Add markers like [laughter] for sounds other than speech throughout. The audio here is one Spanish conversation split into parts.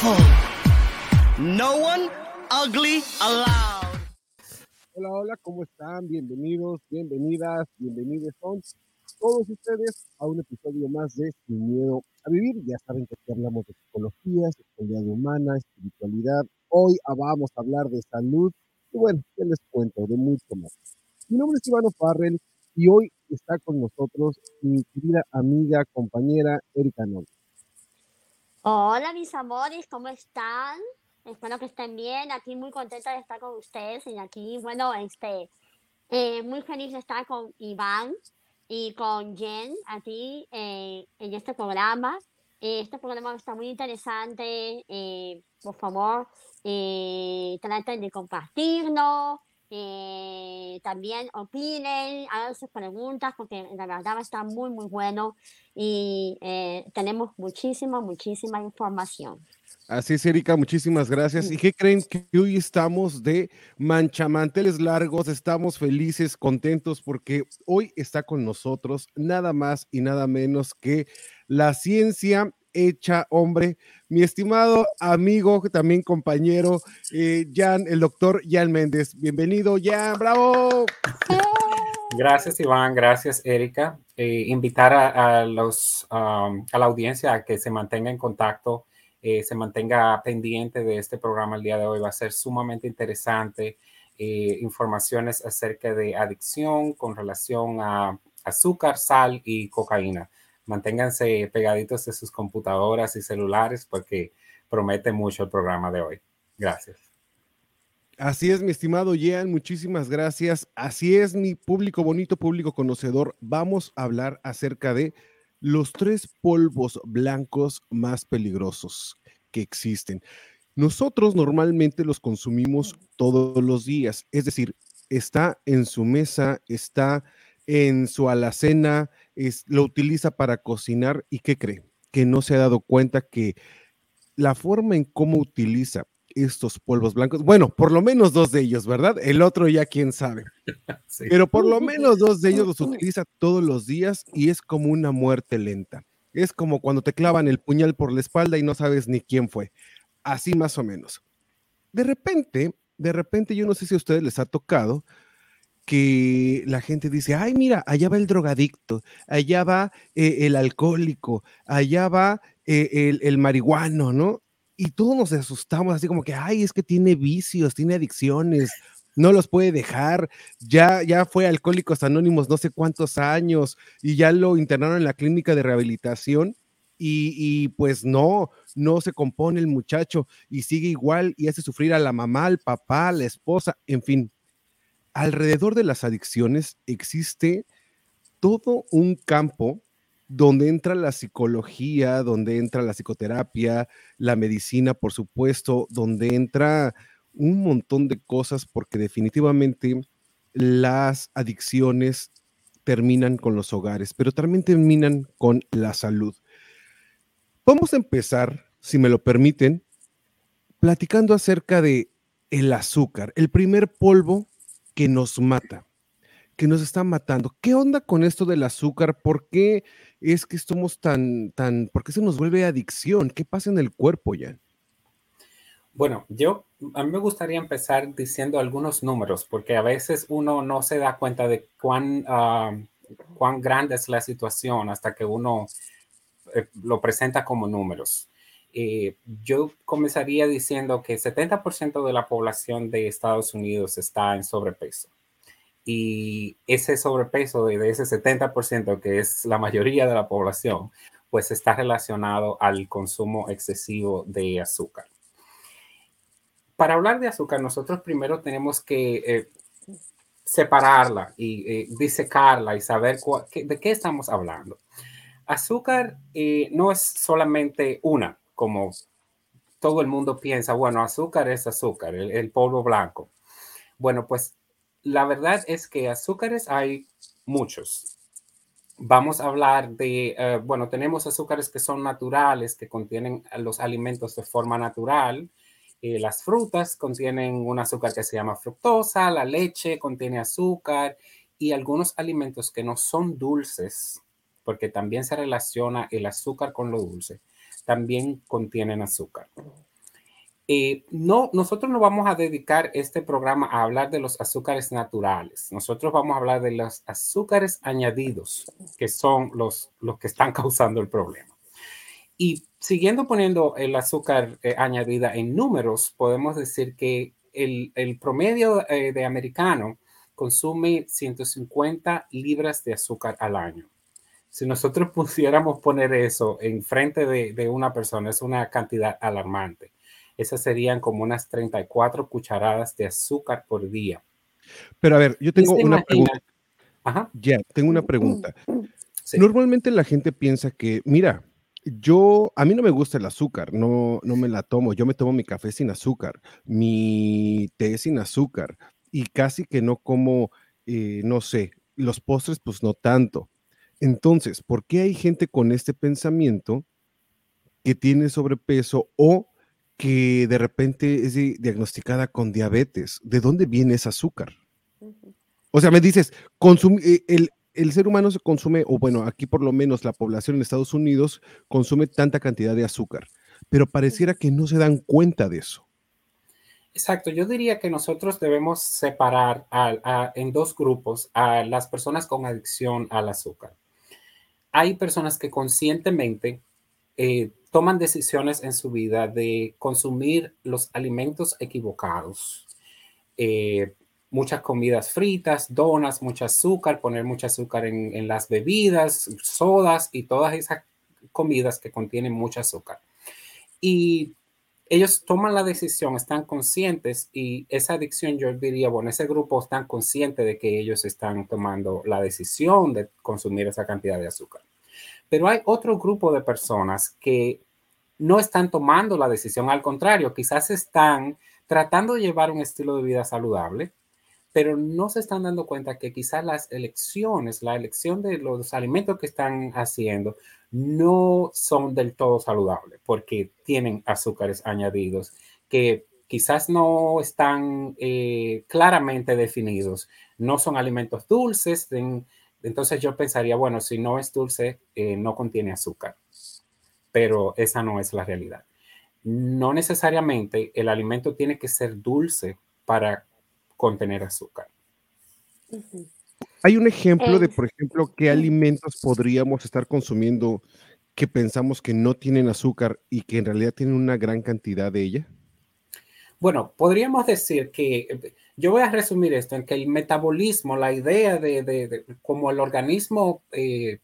Beautiful. No one ugly allowed. Hola, hola, ¿cómo están? Bienvenidos, bienvenidas, bienvenidos son todos ustedes a un episodio más de Sin Miedo a Vivir. Ya saben que aquí hablamos de psicología, sexualidad humana, espiritualidad. Hoy ah, vamos a hablar de salud y bueno, ¿qué les cuento? De mucho más. Mi nombre es Ivano Farrell y hoy está con nosotros mi querida amiga, compañera Erika Noll. Hola mis amores, ¿cómo están? Espero que estén bien. Aquí muy contenta de estar con ustedes y aquí, bueno, este, eh, muy feliz de estar con Iván y con Jen aquí eh, en este programa. Eh, Este programa está muy interesante. eh, por favor, eh, traten de compartirlo. Eh, también opinen, hagan sus preguntas porque la verdad está muy, muy bueno y eh, tenemos muchísima, muchísima información. Así es, Erika, muchísimas gracias. ¿Y qué creen que hoy estamos de manchamanteles largos? Estamos felices, contentos, porque hoy está con nosotros nada más y nada menos que la ciencia hecha hombre, mi estimado amigo, también compañero, eh, Jan, el doctor Jan Méndez. Bienvenido, Jan, bravo. Gracias, Iván. Gracias, Erika. Eh, invitar a, los, um, a la audiencia a que se mantenga en contacto, eh, se mantenga pendiente de este programa el día de hoy. Va a ser sumamente interesante. informaciones acerca de adicción con relación a azúcar, sal y cocaína. Manténganse pegaditos de sus computadoras y celulares porque promete mucho el programa de hoy. Gracias. Así es, mi estimado Jean, muchísimas gracias. Así es, mi público bonito, público conocedor. Vamos a hablar acerca de los tres polvos blancos más peligrosos que existen. Nosotros normalmente los consumimos todos los días, es decir, está en su mesa, está en su alacena, es, lo utiliza para cocinar y ¿qué cree? Que no se ha dado cuenta que la forma en cómo utiliza estos polvos blancos, bueno, por lo menos dos de ellos, ¿verdad? El otro ya quién sabe. [laughs] Sí. Pero por lo menos dos de ellos los utiliza todos los días y es como una muerte lenta. Es como cuando te clavan el puñal por la espalda y no sabes ni quién fue. Así más o menos. De repente, de repente, yo no sé si a ustedes les ha tocado que la gente dice, ay, mira, allá va el drogadicto, allá va eh, el alcohólico, allá va eh, el, el marihuano, ¿no? Y todos nos asustamos así como que, ay, es que tiene vicios, tiene adicciones, no los puede dejar, ya, ya fue Alcohólicos Anónimos no sé cuántos años y ya lo internaron en la clínica de rehabilitación y, y, pues no, no se compone el muchacho y sigue igual y hace sufrir a la mamá, al papá, a la esposa, en fin. Alrededor de las adicciones existe todo un campo donde entra la psicología, donde entra la psicoterapia, la medicina, por supuesto, donde entra un montón de cosas porque definitivamente las adicciones terminan con los hogares, pero también terminan con la salud. Vamos a empezar, si me lo permiten, platicando acerca de el azúcar, el primer polvo que nos mata, que nos está matando. ¿Qué onda con esto del azúcar? ¿Por qué es que estamos tan, tan, por qué se nos vuelve adicción? ¿Qué pasa en el cuerpo ya? Bueno, yo a mí me gustaría empezar diciendo algunos números, porque a veces uno no se da cuenta de cuán, uh, cuán grande es la situación hasta que uno eh, lo presenta como números. Eh, yo comenzaría diciendo que 70% de la población de Estados Unidos está en sobrepeso. Y ese sobrepeso de, ese 70%, que es la mayoría de la población, pues está relacionado al consumo excesivo de azúcar. Para hablar de azúcar, nosotros primero tenemos que eh, separarla y eh, disecarla y saber de qué estamos hablando. Azúcar no es solamente una, como todo el mundo piensa, bueno, azúcar es azúcar, el, polvo blanco. Bueno, pues la verdad es que azúcares hay muchos. Vamos a hablar de, eh, bueno, tenemos azúcares que son naturales, que contienen los alimentos de forma natural. Eh, las frutas contienen un azúcar que se llama fructosa, la leche contiene azúcar y algunos alimentos que no son dulces, porque también se relaciona el azúcar con lo dulce también contienen azúcar. Eh, no, nosotros no vamos a dedicar este programa a hablar de los azúcares naturales. Nosotros vamos a hablar de los azúcares añadidos, que son los, los que están [laughs] causando el problema. Y siguiendo poniendo el azúcar eh, añadida en números, podemos decir que el, el promedio eh, de americano consume 150 libras de azúcar al año si nosotros [laughs] pusiéramos poner eso enfrente de, de una persona, es una cantidad alarmante. Esas serían como unas 34 cucharadas de azúcar por día. Pero a ver, yo tengo una pregunta. Ajá. Ya, tengo una pregunta. [clears throat] Normalmente la gente piensa que, mira, yo, a mí no me gusta el azúcar, no, no me la tomo. Yo me tomo mi café sin azúcar, mi té sin azúcar y casi que no como, eh, no sé, los postres, pues no tanto. Entonces, ¿por qué hay gente con este pensamiento que tiene sobrepeso o que de repente es diagnosticada con diabetes? ¿De dónde viene ese azúcar? O sea, me dices, eh, el, el, ser humano se consume, o bueno, aquí por lo menos la población en Estados Unidos consume tanta cantidad de azúcar, pero pareciera que no se dan cuenta de eso. Exacto, yo diría que nosotros debemos separar en dos grupos a las personas con adicción al azúcar hay personas que conscientemente eh, toman decisiones en su vida de consumir los alimentos equivocados. Eh, muchas comidas fritas, donas, mucho azúcar, poner mucho azúcar en, en, las bebidas, sodas y todas esas comidas que contienen mucho azúcar. Y ellos toman la decisión, están conscientes y esa adicción, yo diría, bueno, ese grupo están consciente de que ellos están tomando la decisión de consumir esa cantidad de azúcar. Pero hay otro grupo de personas que no están tomando la decisión, al contrario, quizás están tratando de llevar un estilo de vida saludable, pero no se están dando cuenta que quizás las elecciones, la elección de los alimentos que están haciendo, no son del todo saludables porque tienen azúcares añadidos que quizás no están eh, claramente definidos, no son alimentos dulces, entonces yo pensaría, bueno, si no es dulce, eh, no contiene azúcar, pero esa no es la realidad. No necesariamente el alimento tiene que ser dulce para contener azúcar. Hay un ejemplo de, por ejemplo, qué alimentos podríamos estar consumiendo que pensamos que no tienen azúcar y que en realidad tienen una gran cantidad de ella? Bueno, podríamos decir que, eh, yo voy a resumir esto en que el metabolismo, la idea de, de, cómo el organismo eh,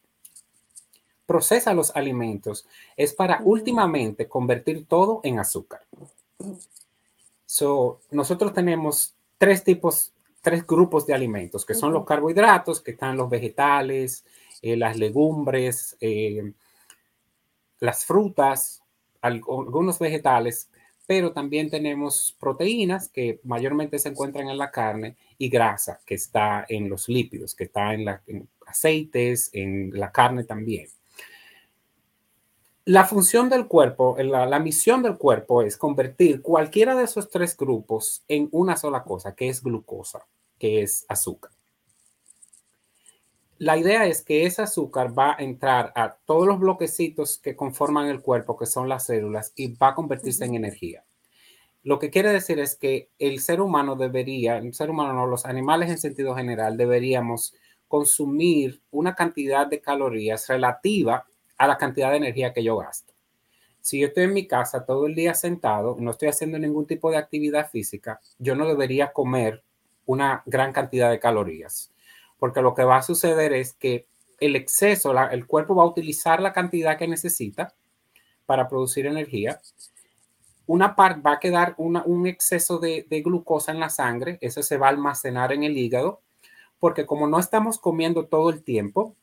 procesa los alimentos, es para últimamente convertir todo en azúcar. So, nosotros tenemos tres tipos tres grupos de alimentos, que son los carbohidratos, que están los vegetales, eh, las legumbres, eh, las frutas, algunos vegetales, pero también tenemos proteínas que mayormente se encuentran en la carne y grasa que está en los lípidos, que está en, los aceites, en la carne también. La función del cuerpo, la, la, misión del cuerpo es convertir cualquiera de esos tres grupos en una sola cosa, que es glucosa que es azúcar. La idea es que ese azúcar va a entrar a todos los bloquecitos que conforman el cuerpo, que son las células, y va a convertirse en energía. Lo que quiere decir es que el ser humano debería, el ser humano no, los animales en sentido general, deberíamos consumir una cantidad de calorías relativa a la cantidad de energía que yo gasto. Si yo estoy en mi casa todo el día sentado, no estoy haciendo ningún tipo de actividad física, yo no debería comer una gran cantidad de calorías, porque lo que va a suceder es que el exceso, el cuerpo va a utilizar la cantidad que necesita para producir energía. Una parte va a quedar un exceso de, glucosa en la sangre, eso se va a almacenar en el hígado, porque como no estamos comiendo todo el tiempo,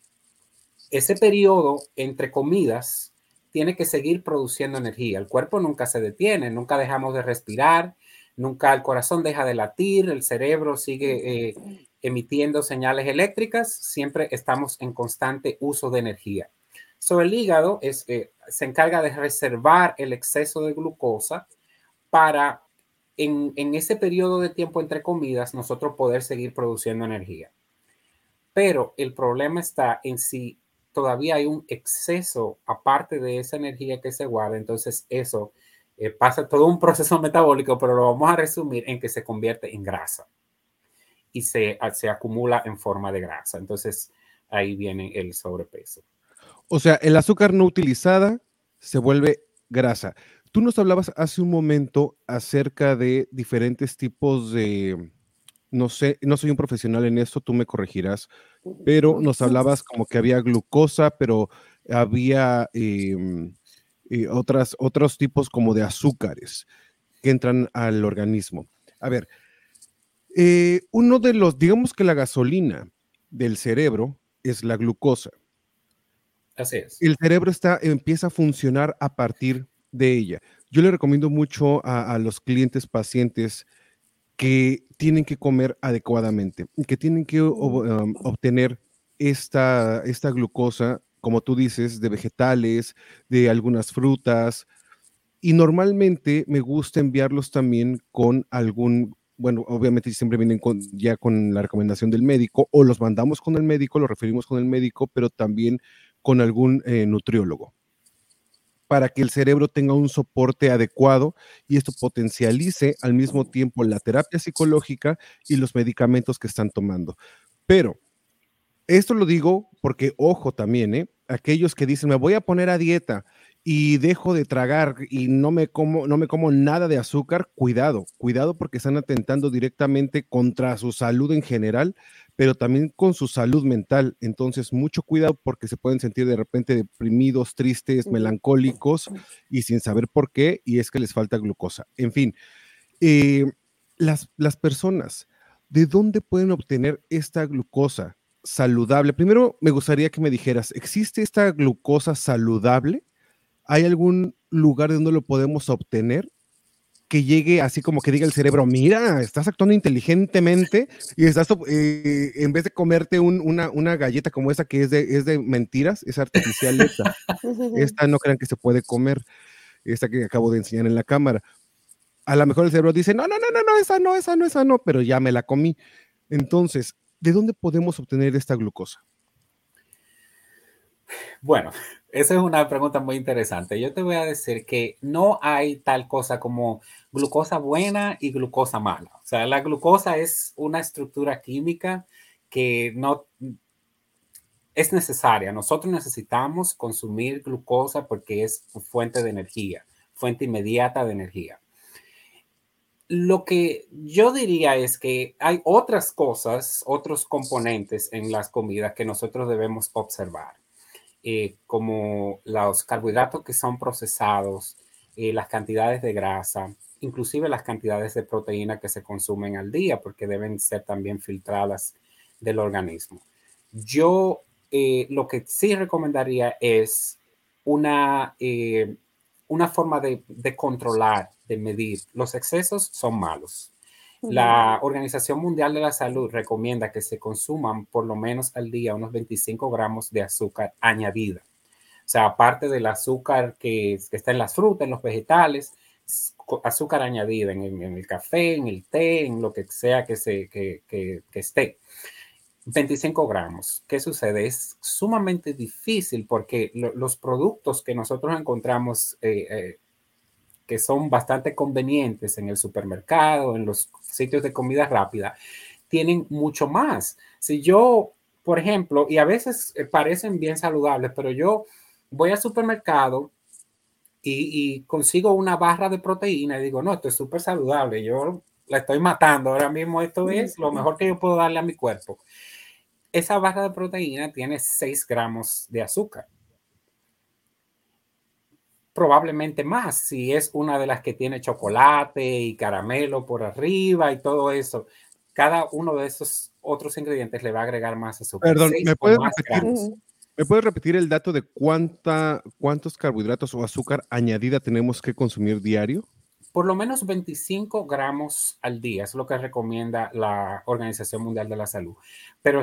ese periodo entre comidas tiene que seguir produciendo energía. El cuerpo nunca se detiene, nunca dejamos de respirar, nunca el corazón deja de latir, el cerebro sigue eh, emitiendo señales eléctricas, siempre estamos en constante uso de energía. Sobre el hígado es, eh, se encarga de reservar el exceso de glucosa para en, en ese periodo de tiempo entre comidas nosotros poder seguir produciendo energía. Pero el problema está en si todavía hay un exceso aparte de esa energía que se guarda, entonces eso eh, pasa todo un [laughs] proceso metabólico, pero lo vamos a resumir en que se convierte en grasa y se, se acumula en forma de grasa. Entonces ahí viene el sobrepeso. O sea, el azúcar no utilizada se vuelve grasa. Tú nos hablabas hace un momento acerca de diferentes tipos de, no sé, no soy un profesional en esto, tú me corregirás, pero nos hablabas como que había glucosa, pero había em, eh, otras, otros tipos como de azúcares que entran al organismo. A ver, eh, uno de los, digamos que la gasolina del cerebro es la glucosa. Así es. El cerebro está, empieza a funcionar a partir de ella. Yo le recomiendo mucho a, los clientes pacientes que tienen que comer adecuadamente, que tienen que um, obtener esta, esta glucosa, como tú dices, de vegetales, de algunas frutas. Y normalmente me gusta enviarlos también con algún bueno, obviamente siempre vienen ya con la recomendación del médico o los mandamos con el médico, los referimos con el médico, pero también con algún eh, nutriólogo para que el cerebro tenga un soporte adecuado y esto potencialice al mismo tiempo la terapia psicológica y los medicamentos que están tomando. Pero esto lo digo porque, ojo también, ¿eh? aquellos que dicen, me voy a poner a dieta y dejo de tragar y no me como no me como nada de azúcar, cuidado, cuidado porque están atentando directamente contra su salud en general, pero también con su salud mental. Entonces, mucho cuidado porque se pueden sentir de repente deprimidos, tristes, melancólicos y sin saber por qué, y es que les falta glucosa. En fin, eh, las, las personas, ¿de dónde pueden obtener esta glucosa saludable? Primero, me gustaría que me dijeras, ¿existe esta glucosa saludable? ¿Hay algún lugar donde lo podemos obtener? que llegue así como que diga el cerebro, mira, estás actuando inteligentemente y estás, eh, en vez de comerte una, una, galleta como esa que es de, es de mentiras, es artificial esta. [laughs] esta no crean que se puede comer, esta que acabo de enseñar en la cámara. A lo mejor el cerebro dice, no, no, no, no, no, esa no, esa no, esa no, pero ya me la comí. Entonces, ¿de dónde podemos obtener esta glucosa? Bueno, [laughs] esa es una pregunta muy interesante. Yo te voy a decir que no hay tal cosa como glucosa buena y glucosa mala. O sea, la glucosa es una estructura química que no es necesaria. Nosotros necesitamos consumir glucosa porque es fuente de energía, fuente inmediata de energía. Lo que yo diría es que hay otras cosas, otros componentes en las comidas que nosotros debemos observar. Eh, como los carbohidratos que son procesados, eh, las cantidades de grasa, inclusive las cantidades de proteína que se consumen al día, porque deben ser también filtradas del organismo. Yo eh, lo que sí recomendaría es una, una forma de, de controlar, de medir. Los excesos son malos. La Organización Mundial de la Salud recomienda que se consuman por lo menos al día unos 25 gramos de azúcar añadida. O sea, aparte del azúcar que, está en las frutas, en los vegetales, azúcar añadida en, el café, en el té, en lo que sea que, se, que, esté. 25 gramos. ¿Qué sucede? Es sumamente difícil porque los productos que nosotros encontramos eh, eh, que son bastante convenientes en el supermercado, en los sitios de comida rápida, tienen mucho más. Si yo, por ejemplo, y a veces eh, parecen bien saludables, pero yo voy al supermercado y, consigo una barra de proteína y digo, no, esto es súper saludable, yo la estoy matando, ahora mismo esto es lo mejor que yo puedo darle a mi cuerpo. Esa barra de proteína tiene 6 gramos de azúcar. Probablemente más si es una de las que tiene chocolate y caramelo por arriba y todo eso. Cada uno de esos otros ingredientes le va a agregar más azúcar. Perdón, ¿me puedes repetir? ¿Me puedes repetir el dato de cuánta, cuántos carbohidratos o azúcar añadida tenemos que consumir diario? Por lo menos 25 gramos al día, es lo que recomienda la Organización Mundial de la Salud. Pero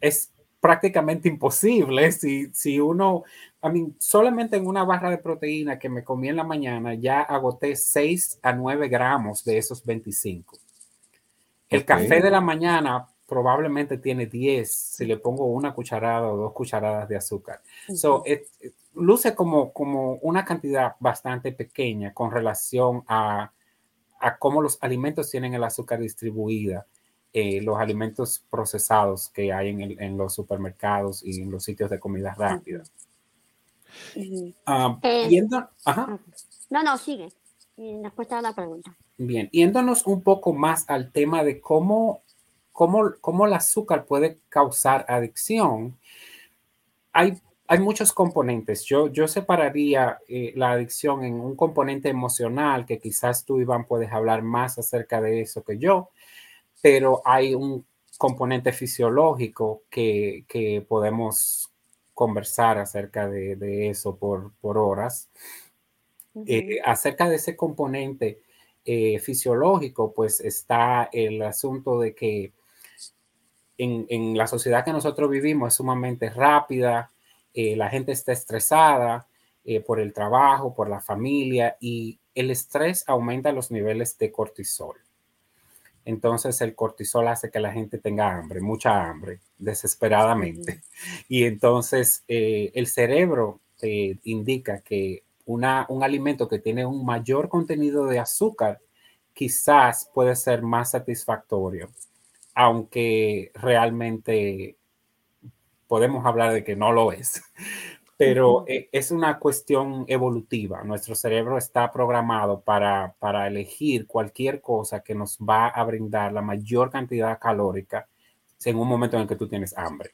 es, prácticamente imposible si, si uno, a mí, solamente en una barra de proteína que me comí en la mañana ya agoté 6 a 9 gramos de esos 25. El café de la mañana probablemente tiene 10 si le pongo una cucharada o dos cucharadas de azúcar. So, luce como, como una cantidad bastante pequeña con relación a, a cómo los alimentos tienen el azúcar distribuida, eh, los alimentos procesados que hay en, el, en, los supermercados y en los sitios de comida rápida. Eh, no, no, sigue. Respuesta a la pregunta. Bien, yéndonos un poco más al tema de cómo cómo, el azúcar puede causar adicción, hay, hay muchos componentes. Yo, yo separaría eh, la adicción en un componente emocional, que quizás tú, Iván, puedes hablar más acerca de eso que yo, pero hay un componente fisiológico que, podemos conversar acerca de, eso por, horas. Eh, acerca de ese componente eh, fisiológico, pues está el asunto de que en, la sociedad que nosotros vivimos es sumamente rápida, eh, la gente está estresada por el trabajo, por la familia y el estrés aumenta los niveles de cortisol. Entonces el cortisol hace que la gente tenga hambre, mucha hambre, desesperadamente. Y entonces eh, el cerebro te indica que una, un alimento que tiene un mayor contenido de azúcar quizás puede ser más satisfactorio aunque realmente podemos hablar de que no lo es. Pero e, es una cuestión evolutiva. Nuestro cerebro está programado para, elegir cualquier cosa que nos va a brindar la mayor cantidad calórica en un momento en el que tú tienes hambre.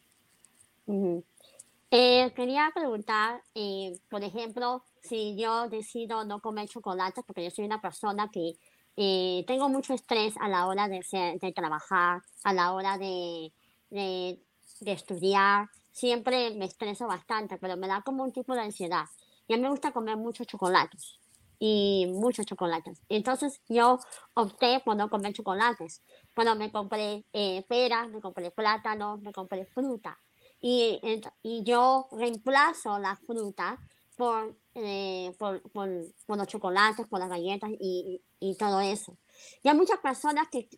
Eh, quería preguntar, eh, por ejemplo, si yo decido no comer chocolate, porque yo soy una persona que eh, tengo mucho estrés a la hora de, de trabajar, a la hora de, de, estudiar. Siempre me estreso bastante, pero me da como un tipo de ansiedad. Y a mí me gusta comer muchos chocolates y muchos chocolates. Entonces yo opté por no comer chocolates. Bueno, me compré eh, me compré plátanos, me compré fruta. Y, y yo reemplazo la fruta por, eh, por, por, por, los chocolates, por las galletas y, y todo eso. Y hay muchas personas que,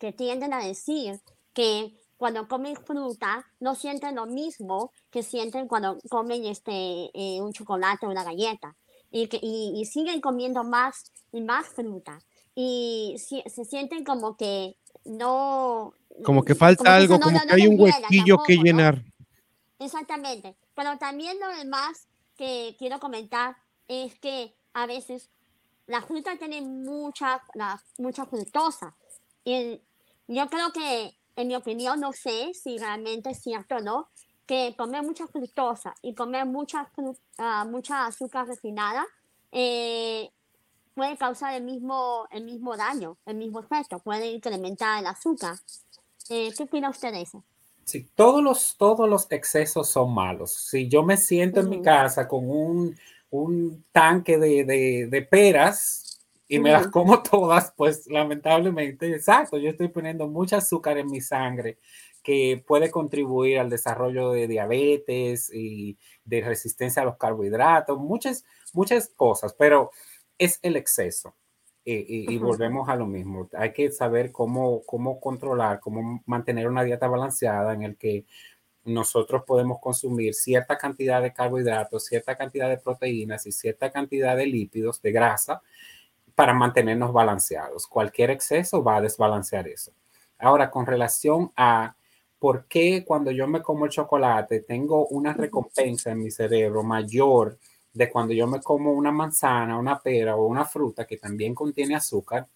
que, tienden a decir que cuando comen fruta no sienten lo mismo que sienten cuando comen este, eh, un chocolate o una galleta. Y, que, y, siguen comiendo más y más fruta. Y se sienten como que no... Como que falta algo, como que hay un huequillo que llenar. Exactamente. Pero también lo demás que quiero comentar es que a veces la fruta tiene mucha, la, mucha fructosa. Y yo creo que, en mi opinión, no sé si realmente es cierto o no, que comer mucha fructosa y comer mucha, uh, mucha azúcar refinada eh, puede causar el mismo, el mismo daño, el mismo efecto, puede incrementar el azúcar. Eh, ¿Qué opina usted de eso? Sí, todos los, todos los excesos son malos. Si yo me siento en mi casa con un, un tanque de, de, de peras y me las como todas, pues lamentablemente, exacto, yo estoy poniendo mucho azúcar en mi sangre que puede contribuir al desarrollo de diabetes y de resistencia a los carbohidratos, muchas, muchas cosas, pero es el exceso. Y, y, volvemos a lo mismo. Hay que saber cómo, cómo controlar, cómo mantener una dieta balanceada en el que nosotros podemos consumir cierta cantidad de carbohidratos, cierta cantidad de proteínas y cierta cantidad de lípidos, de grasa, para mantenernos balanceados. Cualquier exceso va a desbalancear eso. Ahora, con relación a por qué cuando yo me como el chocolate tengo una recompensa en mi cerebro mayor de cuando yo me como una manzana, una pera o una fruta que también contiene azúcar,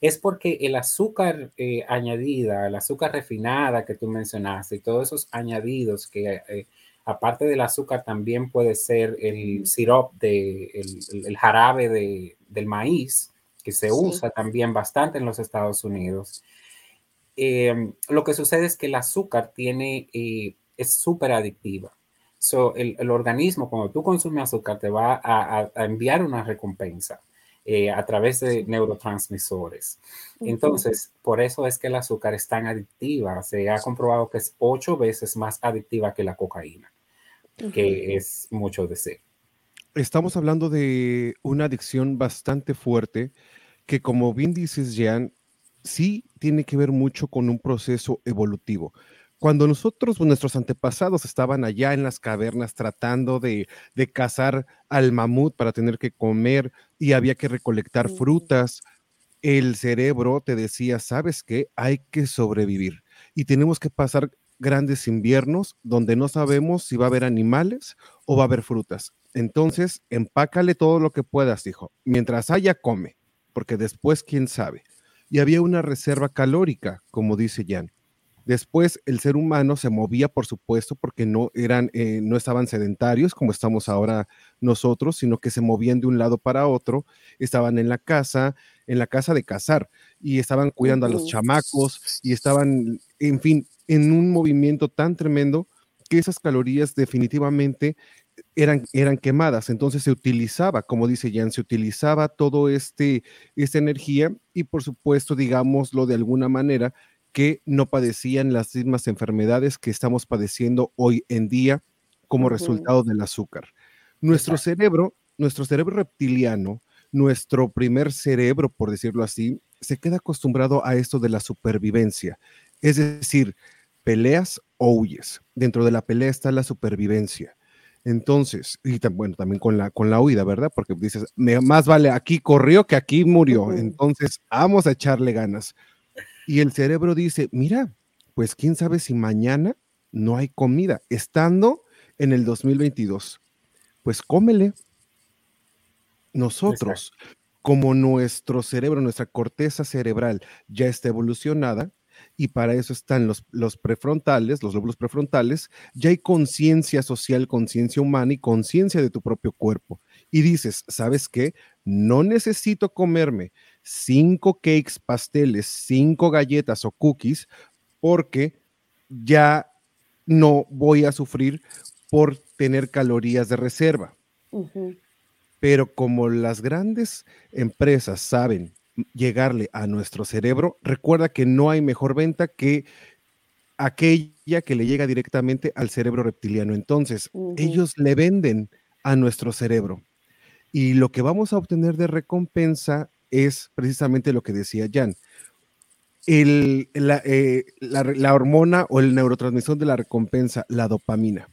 es porque el azúcar eh, añadida, el azúcar refinada que tú mencionaste y todos esos añadidos que eh, aparte del azúcar también puede ser el sirop de el, jarabe de, del maíz que se usa también bastante en los Estados Unidos. Em, lo que sucede es que el azúcar tiene, eh, es súper adictiva. So, el, el, organismo, cuando tú consumes azúcar, te va a, a, enviar una recompensa eh, a través de neurotransmisores. Entonces, por eso es que el azúcar es tan adictiva. Se ha comprobado que es ocho veces más adictiva que la cocaína, que es mucho decir. Estamos hablando de una adicción bastante fuerte que, como bien dices, Jean, sí tiene que ver mucho con un proceso evolutivo cuando nosotros, nuestros antepasados estaban allá en las cavernas tratando de, cazar al mamut para tener que comer y había que recolectar frutas, el cerebro te decía, ¿sabes qué? Hay que sobrevivir y tenemos que pasar grandes inviernos donde no sabemos si va a haber animales o va a haber frutas. Entonces, empácale todo lo que puedas, hijo. Mientras haya, come, porque después, quién sabe. Y había una reserva calórica, como dice Jan. Después el ser humano se movía, por supuesto, porque no eran, eh, no estaban sedentarios como estamos ahora nosotros, sino que se movían de un lado para otro, estaban en la casa, en la casa de cazar, y estaban cuidando a los chamacos, y estaban, en fin, en un movimiento tan tremendo que esas calorías definitivamente eran, eran quemadas. Entonces se utilizaba, como dice Jan, se utilizaba todo este, esta energía y por supuesto, digámoslo de alguna manera, que no padecían las mismas enfermedades que estamos padeciendo hoy en día como resultado del azúcar. Nuestro cerebro, nuestro cerebro reptiliano, nuestro primer cerebro, por decirlo así, se queda acostumbrado a esto de la supervivencia. Es decir, peleas o huyes. Dentro de la pelea está la supervivencia. Entonces, y bueno, también con la, con la huida, ¿verdad? Porque dices, más vale aquí corrió que aquí murió. Entonces, vamos a echarle ganas. Y el cerebro dice, mira, pues quién sabe si mañana no hay comida, estando en el 2022. Pues cómele. Nosotros, como nuestro cerebro, nuestra corteza cerebral ya está evolucionada, y para eso están los, los prefrontales, los lóbulos prefrontales, ya hay conciencia social, conciencia humana y conciencia de tu propio cuerpo. Y dices, ¿sabes qué? No necesito comerme cinco cakes, pasteles, cinco galletas o cookies, porque ya no voy a sufrir por tener calorías de reserva. Pero como las grandes empresas saben llegarle a nuestro cerebro, recuerda que no hay mejor venta que aquella que le llega directamente al cerebro reptiliano. Entonces, ellos le venden a nuestro cerebro. Y lo que vamos a obtener de recompensa es precisamente lo que decía Jan. El, eh, la, hormona o el neurotransmisor de la recompensa, la dopamina.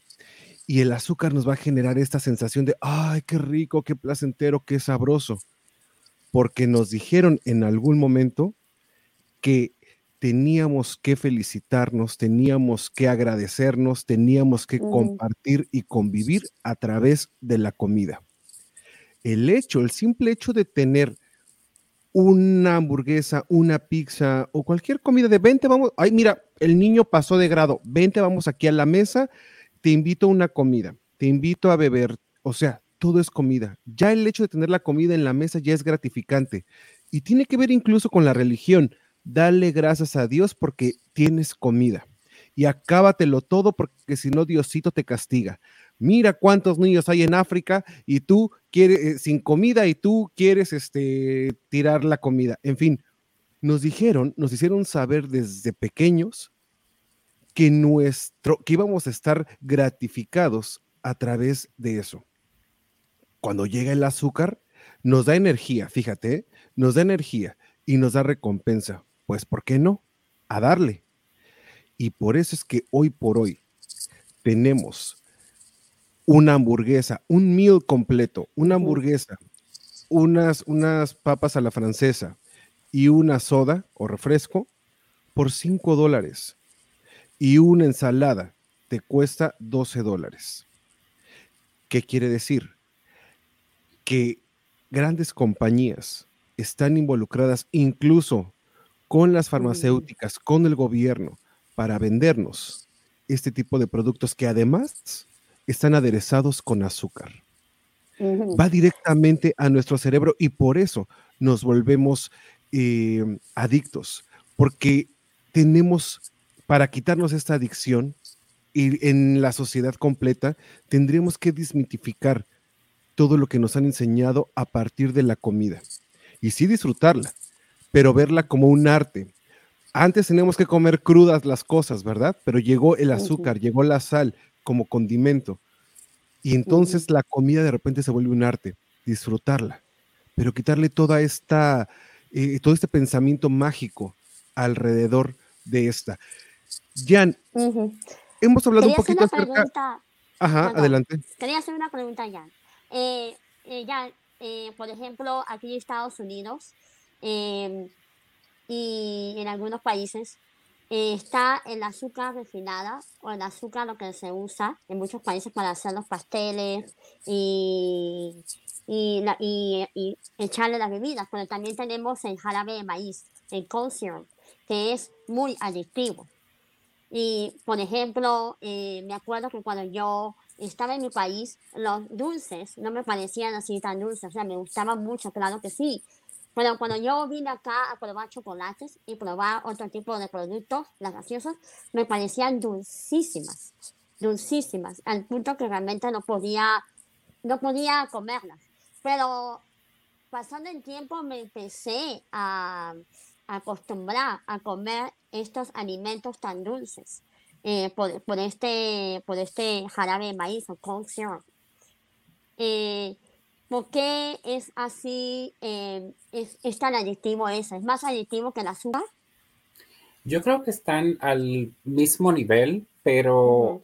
Y el azúcar nos va a generar esta sensación de, ay, qué rico, qué placentero, qué sabroso. Porque nos dijeron en algún momento que teníamos que felicitarnos, teníamos que agradecernos, teníamos que mm. compartir y convivir a través de la comida. El hecho, el simple hecho de tener una hamburguesa, una pizza o cualquier comida de 20, vamos, ay, mira, el niño pasó de grado, 20, vamos aquí a la mesa, te invito a una comida, te invito a beber, o sea, todo es comida. Ya el hecho de tener la comida en la mesa ya es gratificante y tiene que ver incluso con la religión. Dale gracias a Dios porque tienes comida y acábatelo todo porque si no Diosito te castiga mira cuántos niños hay en África y tú quieres, eh, sin comida y tú quieres este, tirar la comida. En fin, nos dijeron, nos hicieron saber desde pequeños que nuestro, que íbamos a estar gratificados a través de eso. Cuando llega el azúcar, nos da energía, fíjate, nos da energía y nos da recompensa. Pues, ¿por qué no? A darle. Y por eso es que hoy por hoy tenemos una hamburguesa, un meal completo, una hamburguesa, unas, unas papas a la francesa y una soda o refresco por 5 dólares. Y una ensalada te cuesta 12 dólares. ¿Qué quiere decir? Que grandes compañías están involucradas incluso con las farmacéuticas, con el gobierno, para vendernos este tipo de productos que además están aderezados con azúcar. Va directamente a nuestro cerebro y por eso nos volvemos eh, adictos, porque tenemos, para quitarnos esta adicción, y en la sociedad completa, tendríamos que desmitificar todo lo que nos han enseñado a partir de la comida. Y sí disfrutarla, pero verla como un arte. Antes teníamos que comer crudas las cosas, ¿verdad? Pero llegó el azúcar, llegó la sal como condimento. Y entonces la comida de repente se vuelve un arte, disfrutarla, pero quitarle toda esta, eh, todo este pensamiento mágico alrededor de esta. Jan, hemos hablado un poquito acerca... Ajá, adelante. Quería hacer una pregunta, Jan. Eh, eh, Jan, eh, por ejemplo, aquí en Estados Unidos em, y en algunos países, está el azúcar refinada o el azúcar lo que se usa en muchos países para hacer los pasteles y, y, y, echarle las bebidas, pero también tenemos el jarabe de maíz, el corn que es muy adictivo. Y, por ejemplo, eh, me acuerdo que cuando yo estaba en mi país, los dulces no me parecían así tan dulces, o sea, me gustaban mucho, claro que sí, pero cuando yo vine acá a probar chocolates y probar otro tipo de productos, las gaseosas, me parecían dulcísimas, dulcísimas, al punto que realmente no podía, no podía comerlas. Pero pasando el tiempo me empecé a, acostumbrar a comer estos alimentos tan dulces eh, por, por, este, por este jarabe de maíz o corn eh, ¿Por qué es así, eh, es, tan adictivo eso? ¿Es más adictivo que el azúcar? Yo creo que están al mismo nivel, pero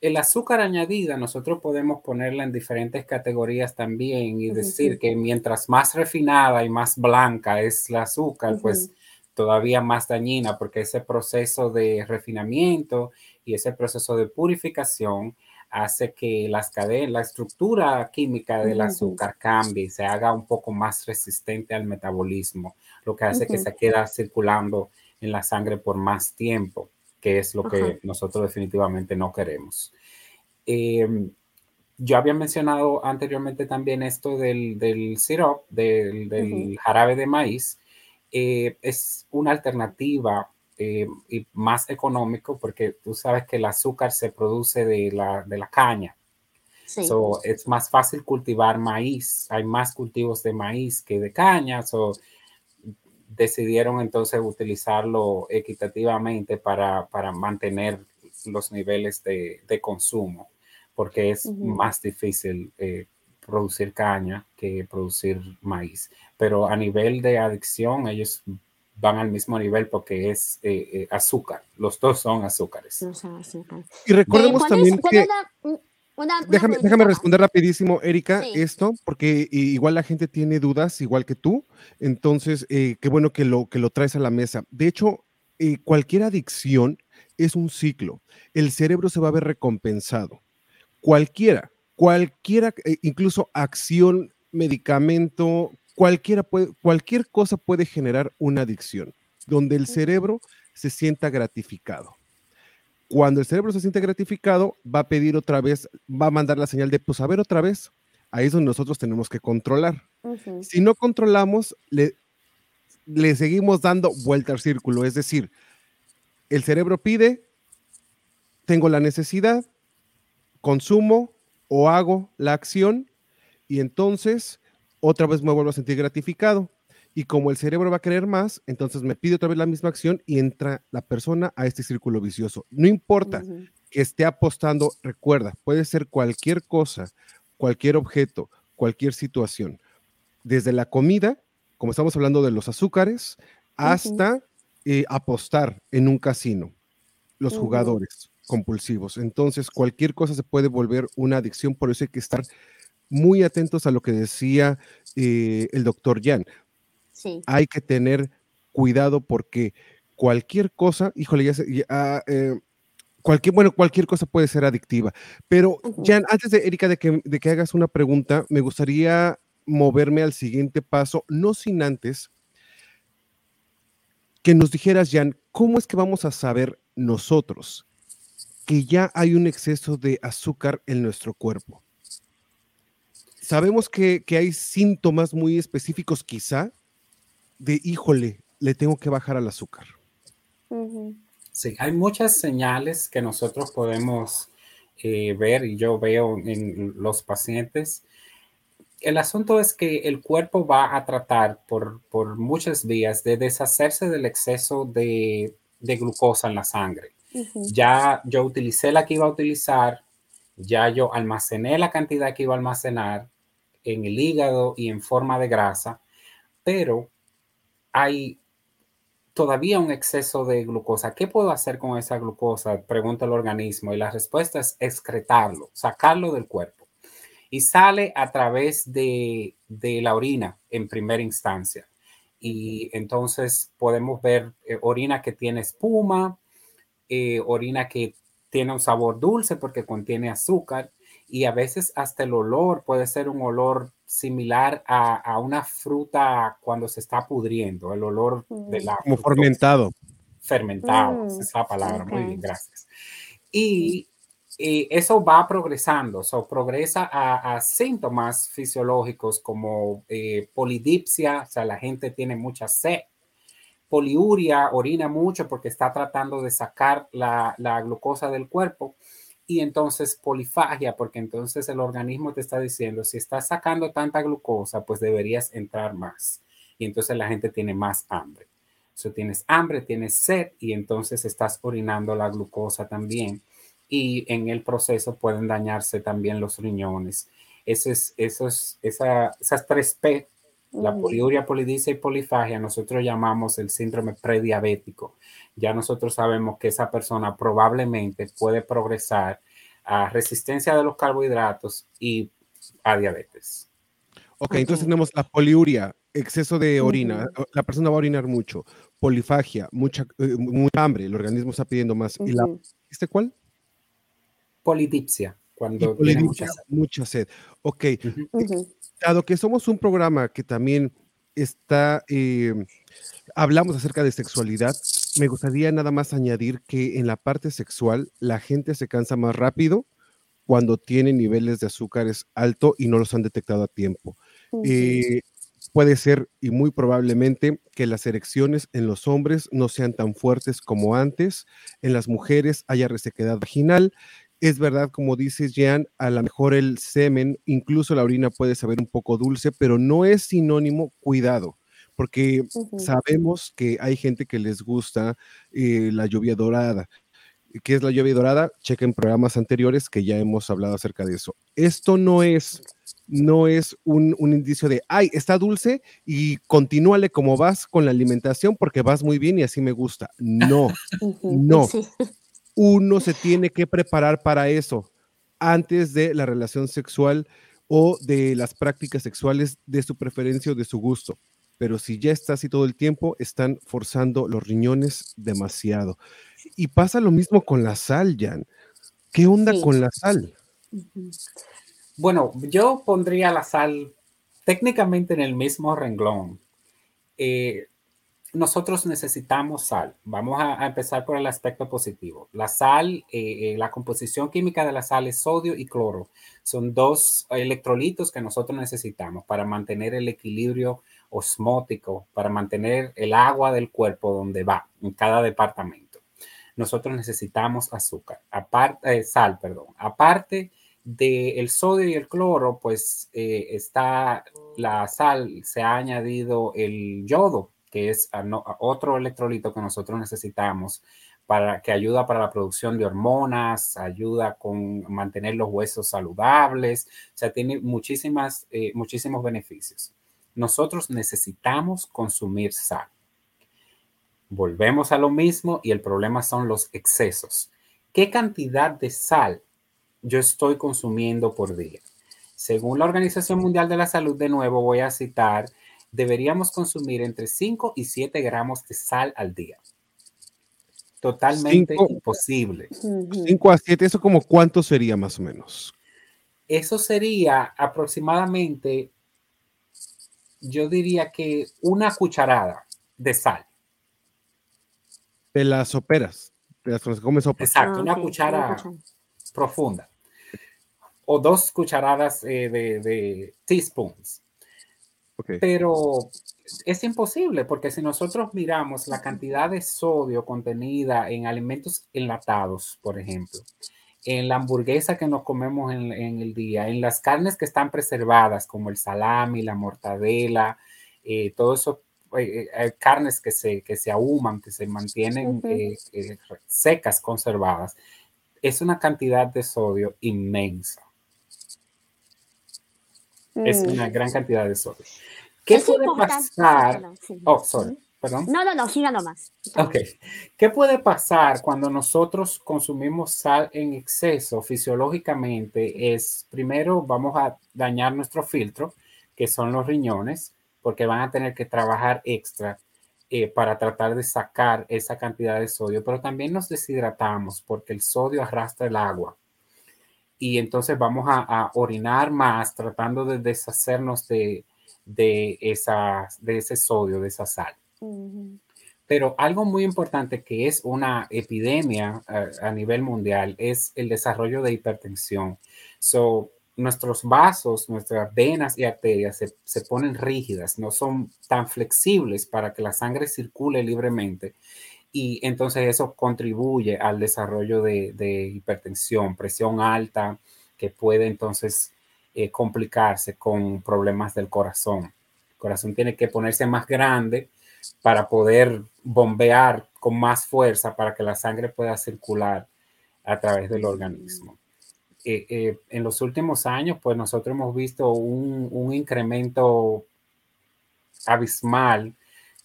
el azúcar añadida nosotros podemos ponerla en diferentes categorías también y decir que mientras más refinada y más blanca es el azúcar, pues todavía más dañina porque ese proceso de refinamiento y ese proceso de purificación hace que las cadenas, la estructura química del azúcar cambie y se haga un poco más resistente al metabolismo, lo que hace que se quede circulando en la sangre por más tiempo, que es lo que nosotros definitivamente no queremos. Em, yo había mencionado anteriormente también esto del, del syrup, del, jarabe de maíz. Eh, es una alternativa eh, y más económico porque tú sabes que el azúcar se produce de la, de la caña. Sí. es más fácil cultivar maíz. Hay más cultivos de maíz que de caña. So, decidieron entonces utilizarlo equitativamente para, para mantener los niveles de, de consumo, porque es más difícil eh, producir caña que producir maíz. Pero a nivel de adicción, ellos van al mismo nivel porque es eh, eh, azúcar. Los dos son azúcares. Y recordemos también que... déjame, déjame, responder rapidísimo, Erika, esto, porque igual la gente tiene dudas, igual que tú. Entonces, eh, qué bueno que lo, que lo traes a la mesa. De hecho, cualquier adicción es un ciclo. El cerebro se va a ver recompensado. Cualquiera, cualquiera, incluso acción, medicamento, cualquiera puede, cualquier cosa puede generar una adicción, donde el cerebro se sienta gratificado. Cuando el cerebro se siente gratificado, va a pedir otra vez, va a mandar la señal de, pues a ver otra vez. Ahí es donde nosotros tenemos que controlar. Si no controlamos, le, le seguimos dando vuelta al círculo. Es decir, el cerebro pide, tengo la necesidad, consumo o hago la acción y entonces otra vez me vuelvo a sentir gratificado. Y como el cerebro va a querer más, entonces me pide otra vez la misma acción y entra la persona a este círculo vicioso. No importa que esté apostando, recuerda, puede ser cualquier cosa, cualquier objeto, cualquier situación. Desde la comida, como estamos hablando de los azúcares, hasta eh, apostar en un casino, los jugadores compulsivos. Entonces, cualquier cosa se puede volver una adicción, por eso hay que estar muy atentos a lo que decía eh, el doctor Jan. Sí. Hay que tener cuidado porque cualquier cosa, híjole, ya, eh, cualquier, bueno, cualquier cosa puede ser adictiva. Pero, Jan, antes de Erika, de que, de que hagas una pregunta, me gustaría moverme al siguiente paso, no sin antes que nos dijeras, Jan, ¿cómo es que vamos a saber nosotros que ya hay un exceso de azúcar en nuestro cuerpo? Sabemos que, hay síntomas muy específicos quizá de, híjole, le tengo que bajar al azúcar. Sí, hay muchas señales que nosotros podemos eh, ver y yo veo en los pacientes. El asunto es que el cuerpo va a tratar por, por muchos días de deshacerse del exceso de, glucosa en la sangre. Ya yo utilicé la que iba a utilizar, ya yo almacené la cantidad que iba a almacenar en el hígado y en forma de grasa, pero hay todavía un exceso de glucosa. ¿Qué puedo hacer con esa glucosa? Pregunta el organismo y la respuesta es excretarlo, sacarlo del cuerpo. Y sale a través de, la orina en primera instancia. Y entonces podemos ver eh, orina que tiene espuma, eh, orina que tiene un sabor dulce porque contiene azúcar y a veces hasta el olor puede ser un olor similar a, una fruta cuando se está pudriendo, el olor de la... Como fermentado. Fermentado, esa es la palabra. Muy bien, gracias. Y, eso va progresando, o progresa a, síntomas fisiológicos como eh, polidipsia, o sea, la gente tiene mucha sed, poliuria, orina mucho porque está tratando de sacar la, la glucosa del cuerpo y entonces polifagia, porque entonces el organismo te está diciendo, si estás sacando tanta glucosa, pues deberías entrar más. Y entonces la gente tiene más hambre. So, tienes hambre, tienes sed y entonces estás orinando la glucosa también. Y en el proceso pueden dañarse también los riñones. Ese es, eso es, esa, esas tres P, la poliuria, polidipsia y polifagia, nosotros llamamos el síndrome prediabético ya nosotros sabemos que esa persona probablemente puede progresar a resistencia de los carbohidratos y a diabetes. Ok, entonces tenemos la poliuria, exceso de orina, la persona va a orinar mucho, polifagia, mucha, eh, mucha hambre, el organismo está pidiendo más. ¿Y la, ¿este cuál? Polidipsia, cuando tiene mucha sed. Mucha sed. Ok, dado que somos un programa que también está, eh, hablamos acerca de sexualidad, me gustaría nada más añadir que en la parte sexual la gente se cansa más rápido cuando tiene niveles de azúcares alto y no los han detectado a tiempo. Eh, puede ser y muy probablemente que las erecciones en los hombres no sean tan fuertes como antes, en las mujeres haya resequedad vaginal. Es verdad, como dices, Jean, a lo mejor el semen, incluso la orina puede saber un poco dulce, pero no es sinónimo cuidado porque sabemos que hay gente que les gusta eh, la lluvia dorada. ¿Qué es la lluvia dorada? Chequen programas anteriores que ya hemos hablado acerca de eso. Esto no es, no es un, indicio de, ay, está dulce y continúale como vas con la alimentación porque vas muy bien y así me gusta. No, [laughs] no. Uno se tiene que preparar para eso antes de la relación sexual o de las prácticas sexuales de su preferencia o de su gusto pero si ya está así todo el tiempo, están forzando los riñones demasiado. Y pasa lo mismo con la sal, Jan. ¿Qué onda con la sal? Bueno, yo pondría la sal técnicamente en el mismo renglón. Eh, nosotros necesitamos sal. Vamos a, empezar por el aspecto positivo. La sal, eh, eh, la composición química de la sal es sodio y cloro. Son dos electrolitos que nosotros necesitamos para mantener el equilibrio osmótico para mantener el agua del cuerpo donde va, en cada departamento. Nosotros necesitamos azúcar, aparte, eh, sal, perdón. Aparte del sodio y el cloro, pues eh, está la sal, se ha añadido el yodo, que es otro electrolito que nosotros necesitamos para que ayuda para la producción de hormonas, ayuda con mantener los huesos saludables, o sea, tiene muchísimas, eh, muchísimos beneficios nosotros necesitamos consumir sal. Volvemos a lo mismo y el problema son los excesos. ¿Qué cantidad de sal yo estoy consumiendo por día? Según la Organización Mundial de la Salud, de nuevo voy a citar, deberíamos consumir entre 5 y 7 gramos de sal al día. Totalmente imposible. 5 a 7, ¿eso como cuánto sería más o menos? Eso sería aproximadamente, yo diría que una cucharada de sal. De las soperas, de las que comes sopa. Exacto, ah, una cuchara profunda. O dos cucharadas eh, de, teaspoons. Pero es imposible porque si nosotros miramos la cantidad de sodio contenida en alimentos enlatados, por ejemplo, en la hamburguesa que nos comemos en, el día, en las carnes que están preservadas, como el salami, la mortadela, eh, todo eso, eh, eh, carnes que se, que se ahuman, que se mantienen secas, conservadas, es una cantidad de sodio inmensa. Es mm. una gran cantidad de sodio. ¿Qué puede pasar? Oh, sorry. Perdón. No, no, no, siga nomás. Ok. ¿Qué puede pasar cuando nosotros consumimos sal en exceso fisiológicamente? Es, primero, vamos a dañar nuestro filtro, que son los riñones, porque van a tener que trabajar extra eh, para tratar de sacar esa cantidad de sodio, pero también nos deshidratamos porque el sodio arrastra el agua. Y entonces vamos a orinar más tratando de deshacernos de, de, de ese sodio, de esa sal. Pero algo muy importante que es una epidemia a, nivel mundial es el desarrollo de hipertensión. So, nuestros vasos, nuestras venas y arterias se, ponen rígidas, no son tan flexibles para que la sangre circule libremente. Y entonces eso contribuye al desarrollo de, de hipertensión, presión alta, que puede entonces eh, complicarse con problemas del corazón. El corazón tiene que ponerse más grande para poder bombear con más fuerza para que la sangre pueda circular a través del organismo. Eh, eh, en los últimos años, pues nosotros hemos visto un, incremento abismal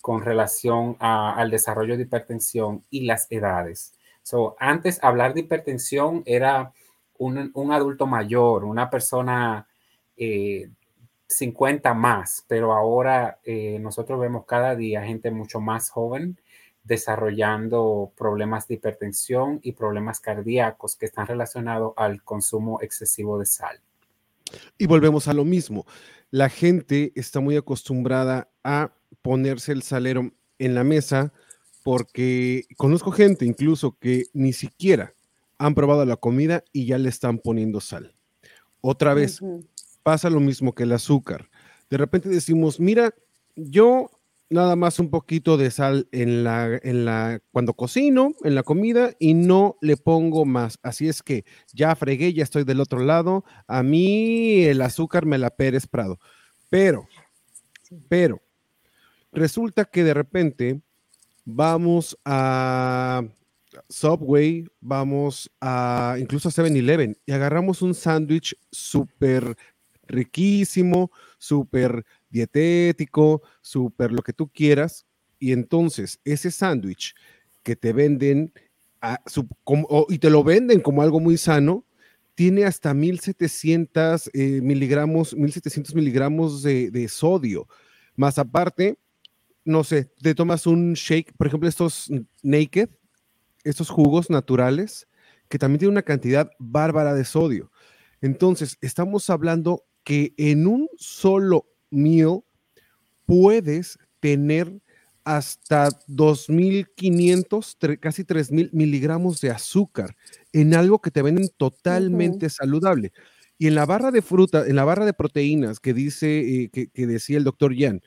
con relación al desarrollo de hipertensión y las edades. So, antes hablar de hipertensión era un, adulto mayor, una persona 50 eh, más, pero ahora eh, nosotros vemos cada día gente mucho más joven desarrollando problemas de hipertensión y problemas cardíacos que están relacionados al consumo excesivo de sal. Y volvemos a lo mismo. La gente está muy acostumbrada a ponerse el salero en la mesa porque conozco gente incluso que ni siquiera han probado la comida y ya le están poniendo sal. Otra vez, pasa lo mismo que el azúcar. De repente decimos, mira, yo nada más un poquito de sal en la, en la, cuando cocino, en la comida, y no le pongo más. Así es que ya fregué, ya estoy del otro lado. A mí el azúcar me la Pérez Prado. Pero, pero, resulta que de repente vamos a Subway, vamos a incluso a 7-Eleven y agarramos un sándwich súper riquísimo, súper dietético, súper lo que tú quieras. Y entonces ese sándwich que te venden y te lo venden como algo muy sano, tiene hasta 1700 eh, miligramos, 1700 miligramos de, de sodio. Más aparte, no sé, te tomas un shake, por ejemplo, estos naked, estos jugos naturales que también tienen una cantidad bárbara de sodio. Entonces, estamos hablando que en un solo meal puedes tener hasta 2.500, casi 3.000 miligramos de azúcar en algo que te venden totalmente saludable. Y en la barra de fruta, en la barra de proteínas que dice, eh, que, que decía el doctor Jan,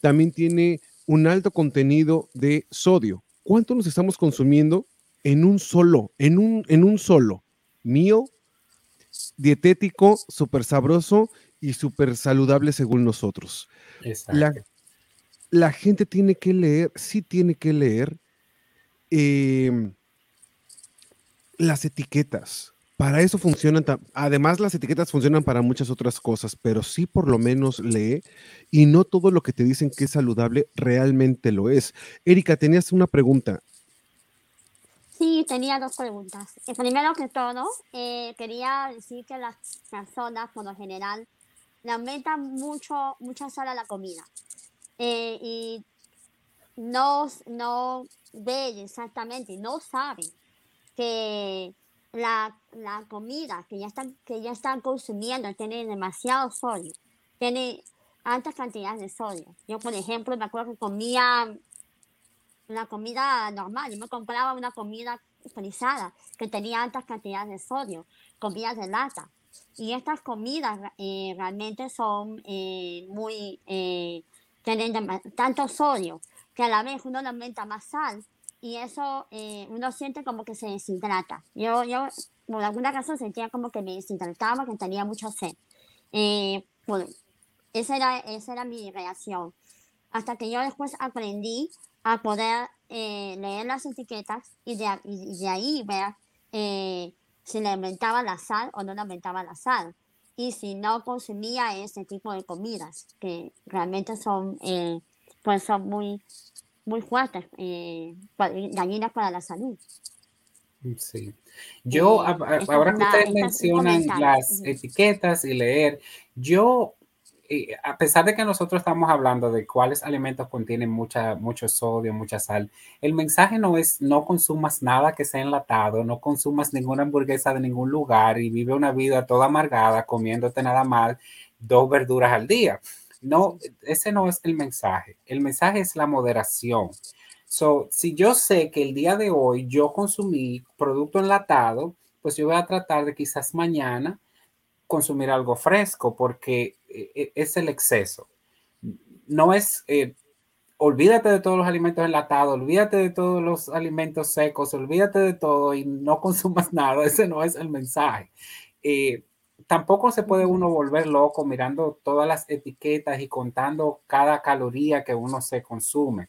también tiene un alto contenido de sodio. ¿Cuánto nos estamos consumiendo en un solo, en un, en un solo mío, dietético, súper sabroso y súper saludable según nosotros. La, la, gente tiene que leer, sí tiene que leer em, las etiquetas. Para eso funcionan, además las etiquetas funcionan para muchas otras cosas, pero sí por lo menos lee y no todo lo que te dicen que es saludable realmente lo es. Erika, tenías una pregunta. Sí, tenía dos preguntas. Eh, primero que todo, eh, quería decir que las personas, por lo general, le aumentan mucho, mucha sal a la comida. Eh, y no, no ven exactamente, no saben que la, la comida que ya, están, que ya están consumiendo tiene demasiado sodio, tiene altas cantidades de sodio. Yo, por ejemplo, me acuerdo que comía una comida normal, yo me compraba una comida frisada que tenía altas cantidades de sodio, comida de lata. Y estas comidas eh, realmente son eh, muy, eh, tienen tanto sodio que a la vez uno le aumenta más sal y eso uno siente como que se deshidrata. Yo, yo por alguna razón sentía como que me deshidrataba, que tenía mucho sed. bueno, esa era, esa era mi reacción. Hasta que yo después aprendí a poder leer las etiquetas y de, y de ahí ver si le aumentaba la sal o no le aumentaba la sal. Y si no consumía ese tipo de comidas, que realmente son, eh, pues son muy, muy fuertes, eh, dañinas para la salud. Sí. Yo, eh, ahora que ustedes mencionan las etiquetas y leer, yo a pesar de que nosotros estamos hablando de cuáles alimentos contienen mucha, mucho sodio, mucha sal, el mensaje no es no consumas nada que sea enlatado, no consumas ninguna hamburguesa de ningún lugar y vive una vida toda amargada comiéndote nada más dos verduras al día. No, ese no es el mensaje. El mensaje es la moderación. So, si yo sé que el día de hoy yo consumí producto enlatado, pues yo voy a tratar de quizás mañana consumir algo fresco porque eh, eh, es el exceso. No es, eh, olvídate de todos los alimentos enlatados, olvídate de todos los alimentos secos, olvídate de todo y no [laughs] consumas nada. Ese no es el mensaje. Tampoco se puede uno volver loco mirando todas las etiquetas y contando cada caloría que uno se consume.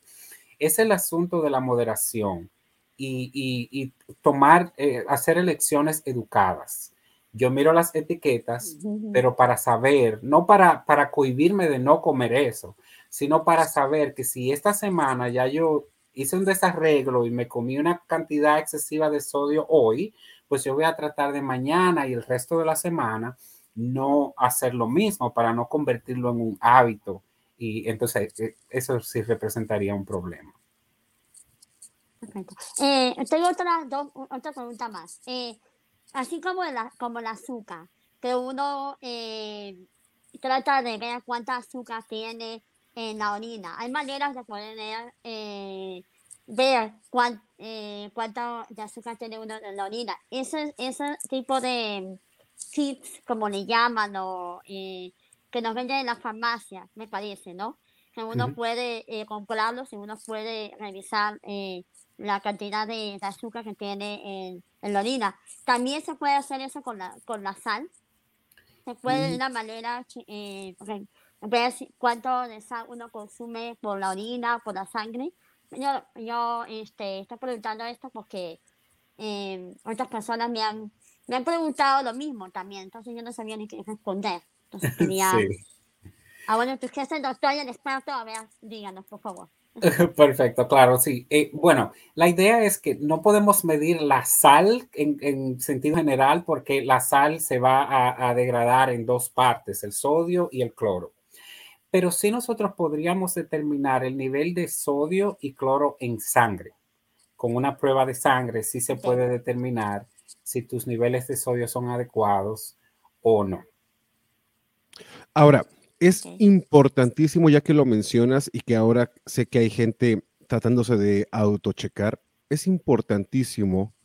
Es el asunto de la moderación y, tomar, hacer elecciones educadas. Yo miro las etiquetas, pero para saber, no para, para cohibirme de no comer eso, sino para saber que si esta semana ya yo hice un desarreglo y me comí una cantidad excesiva de sodio hoy, pues yo voy a tratar de mañana y el resto de la semana no hacer lo mismo para no convertirlo en un hábito. Y entonces eh, eso sí representaría un problema. Perfecto. Eh, tengo otra, otra pregunta más. Eh, así como, el, como el azúcar, que uno trata de ver cuánta azúcar tiene en la orina. Hay maneras de poder eh, ver cuán, eh, cuánto de azúcar tiene uno en la orina. Ese, ese tipo de kits, como le llaman, o que nos venden en la farmacia, me parece, ¿no? Que uno puede comprarlos y uno puede revisar la cantidad de, azúcar que tiene en, en, la orina. También se puede hacer eso con la, con la sal. Se puede de una manera, eh, ver cuánto de sal uno consume por la orina, por la sangre. Yo, yo este, estoy preguntando esto porque eh, otras personas me han, me han preguntado lo mismo también, entonces yo no sabía ni qué responder. Entonces [laughs] quería... Ah, bueno, tú que eres el doctor y el experto, a ver, díganos, por favor. [laughs] Perfecto, claro, sí. Eh, bueno, la idea es que no podemos medir la sal en, sentido general porque la sal se va a, degradar en dos partes, el sodio y el cloro. Pero sí nosotros podríamos determinar el nivel de sodio y cloro en sangre. Con una prueba de sangre sí se puede determinar si tus niveles de sodio son adecuados o no. Ahora, es importantísimo, ya que lo mencionas y que ahora sé que hay gente tratándose de autochecar, es importantísimo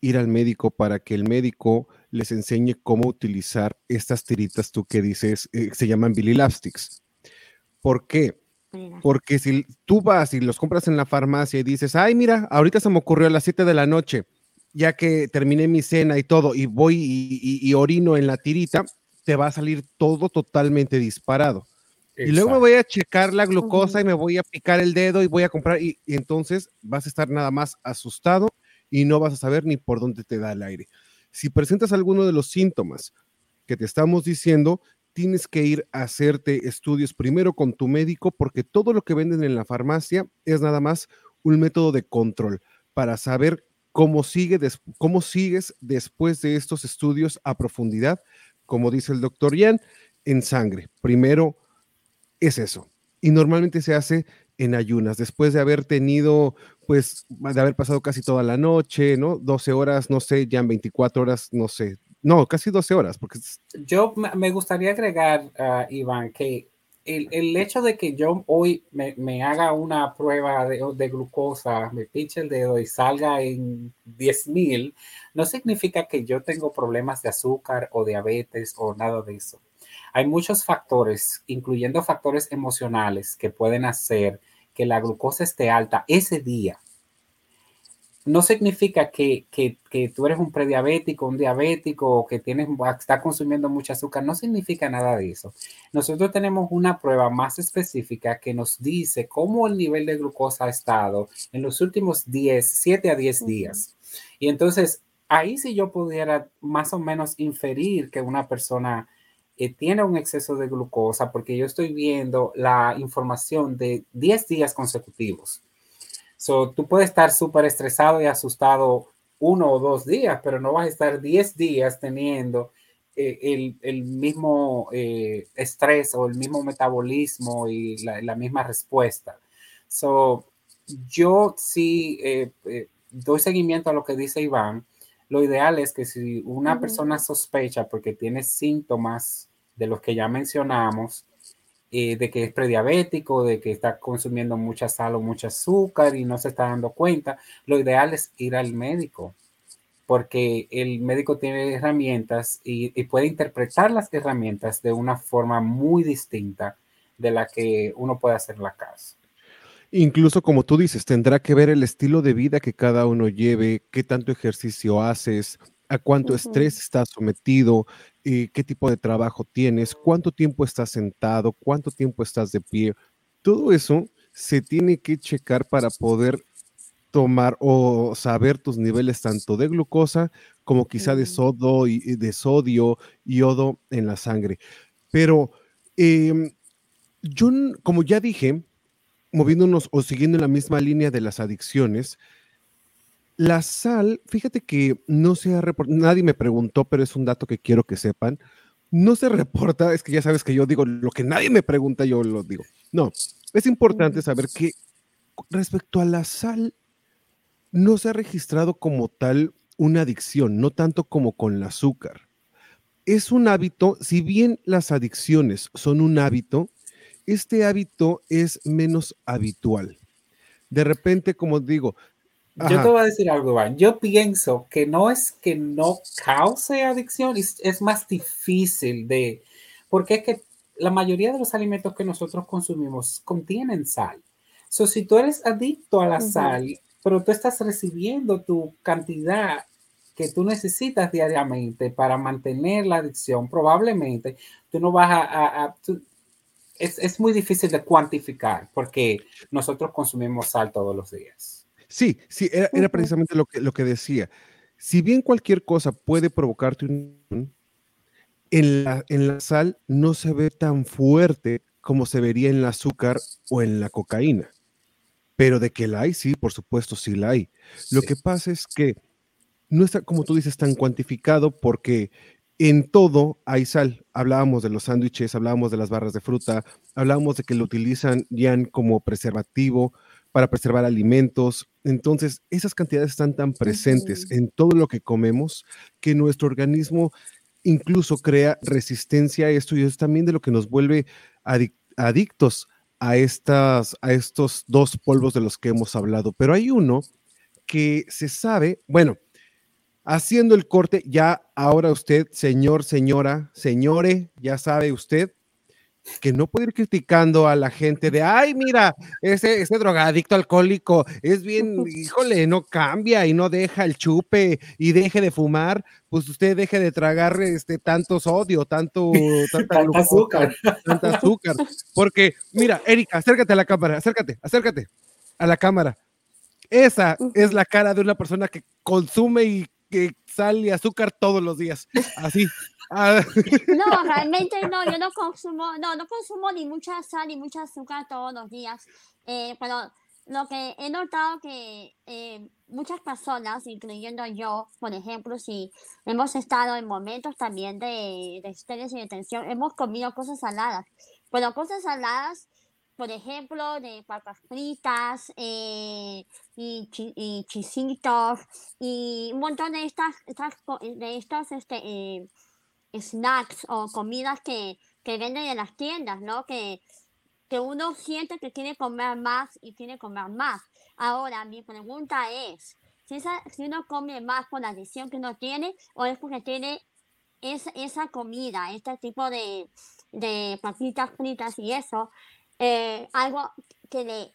ir al médico para que el médico les enseñe cómo utilizar estas tiritas, tú que dices, eh, se llaman Billy ¿Por qué? Porque si tú vas y los compras en la farmacia y dices, ay, mira, ahorita se me ocurrió a las 7 de la noche, ya que terminé mi cena y todo, y voy y orino en la tirita, te va a salir todo totalmente disparado. Y luego me voy a checar la glucosa y me voy a picar el dedo y voy a comprar y, entonces vas a estar nada más asustado y no vas a saber ni por dónde te da el aire. Si presentas alguno de los síntomas que te estamos diciendo, tienes que ir a hacerte estudios primero con tu médico porque todo lo que venden en la farmacia es nada más un método de control para saber cómo, sigue cómo sigues después de estos estudios a profundidad como dice el doctor Yan, en sangre. Primero es eso. Y normalmente se hace en ayunas, después de haber tenido, pues, de haber pasado casi toda la noche, ¿no? 12 horas, no sé, ya en 24 horas, no sé, no, casi 12 horas. Porque... Yo me gustaría agregar, uh, Iván, que el, el, hecho de que yo hoy me, me haga una prueba de, de, glucosa, me pinche el dedo y salga en 10.000, no significa que yo tengo problemas de azúcar o diabetes o nada de eso. Hay muchos factores, incluyendo factores emocionales, que pueden hacer que la glucosa esté alta ese día no significa que, que, que, tú eres un prediabético, un diabético o que tienes, está consumiendo mucho azúcar. No significa nada de eso. Nosotros tenemos una prueba más específica que nos dice cómo el nivel de glucosa ha estado en los últimos 10, 7 a 10 días. Y entonces, ahí sí yo pudiera más o menos inferir que una persona eh, tiene un exceso de glucosa porque yo estoy viendo la información de 10 días consecutivos. So, tú puedes estar súper estresado y asustado uno o dos días, pero no vas a estar 10 días teniendo eh, el, mismo eh, estrés o el mismo metabolismo y la, misma respuesta. So, yo sí eh, doy seguimiento a lo que dice Iván. Lo ideal es que si una uh -huh. persona sospecha porque tiene síntomas de los que ya mencionamos, eh, de que es prediabético, de que está consumiendo mucha sal o mucho azúcar y no se está dando cuenta, lo ideal es ir al médico, porque el médico tiene herramientas y, y puede interpretar las herramientas de una forma muy distinta de la que uno puede hacer en la casa. Incluso como tú dices, tendrá que ver el estilo de vida que cada uno lleve, qué tanto ejercicio haces, a cuánto uh -huh. estrés estás sometido, eh, qué tipo de trabajo tienes, cuánto tiempo estás sentado, cuánto tiempo estás de pie. Todo eso se tiene que checar para poder tomar o saber tus niveles tanto de glucosa como quizá de sodio y de sodio, yodo en la sangre. Pero eh, yo, como ya dije, moviéndonos o siguiendo en la misma línea de las adicciones, la sal, fíjate que no se ha reportado, nadie me preguntó, pero es un dato que quiero que sepan. No se reporta, es que ya sabes que yo digo lo que nadie me pregunta, yo lo digo. No, es importante saber que respecto a la sal, no se ha registrado como tal una adicción, no tanto como con el azúcar. Es un hábito, si bien las adicciones son un hábito, este hábito es menos habitual. De repente, como digo, Ajá. Yo te voy a decir algo, Iván. Yo pienso que no es que no cause adicción, es, es, más difícil de, porque es que la mayoría de los alimentos que nosotros consumimos contienen sal. So, si tú eres adicto a la uh -huh. sal, pero tú estás recibiendo tu cantidad que tú necesitas diariamente para mantener la adicción, probablemente tú no vas a... a, a tú, es, es muy difícil de cuantificar porque nosotros consumimos sal todos los días. Sí, sí, era, era precisamente lo que, lo que decía. Si bien cualquier cosa puede provocarte un... En la, en la sal no se ve tan fuerte como se vería en el azúcar o en la cocaína. Pero de que la hay, sí, por supuesto, sí la hay. Lo sí. que pasa es que no está, como tú dices, tan cuantificado porque en todo hay sal. Hablábamos de los sándwiches, hablábamos de las barras de fruta, hablábamos de que lo utilizan ya como preservativo, para preservar alimentos. Entonces, esas cantidades están tan presentes en todo lo que comemos que nuestro organismo incluso crea resistencia a esto y es también de lo que nos vuelve adic adictos a, estas, a estos dos polvos de los que hemos hablado. Pero hay uno que se sabe, bueno, haciendo el corte, ya ahora usted, señor, señora, señore, ya sabe usted que no puede ir criticando a la gente de, ay, mira, ese, ese drogadicto alcohólico es bien, [laughs] híjole, no cambia y no deja el chupe y deje de fumar, pues usted deje de tragar este tanto sodio, tanto, [laughs] tanta tanta azúcar. Tanta [laughs] azúcar. Porque, mira, Erika, acércate a la cámara, acércate, acércate a la cámara. Esa es la cara de una persona que consume y que sal y azúcar todos los días. Así. [laughs] Ah. No, realmente no, yo no consumo, no, no consumo ni mucha sal ni mucha azúcar todos los días. Eh, pero lo que he notado que eh, muchas personas, incluyendo yo, por ejemplo, si hemos estado en momentos también de, de estrés y de tensión, hemos comido cosas saladas. Pero cosas saladas por ejemplo, de papas fritas eh, y, y, chisitos y un montón de estas, estas de estos este, eh, snacks o comidas que, que venden en las tiendas, ¿no? Que, que uno siente que quiere comer más y quiere comer más. Ahora, mi pregunta es, si, si uno come más por la adicción que uno tiene o es porque tiene esa, esa comida, este tipo de, de papitas fritas y eso, eh, algo que le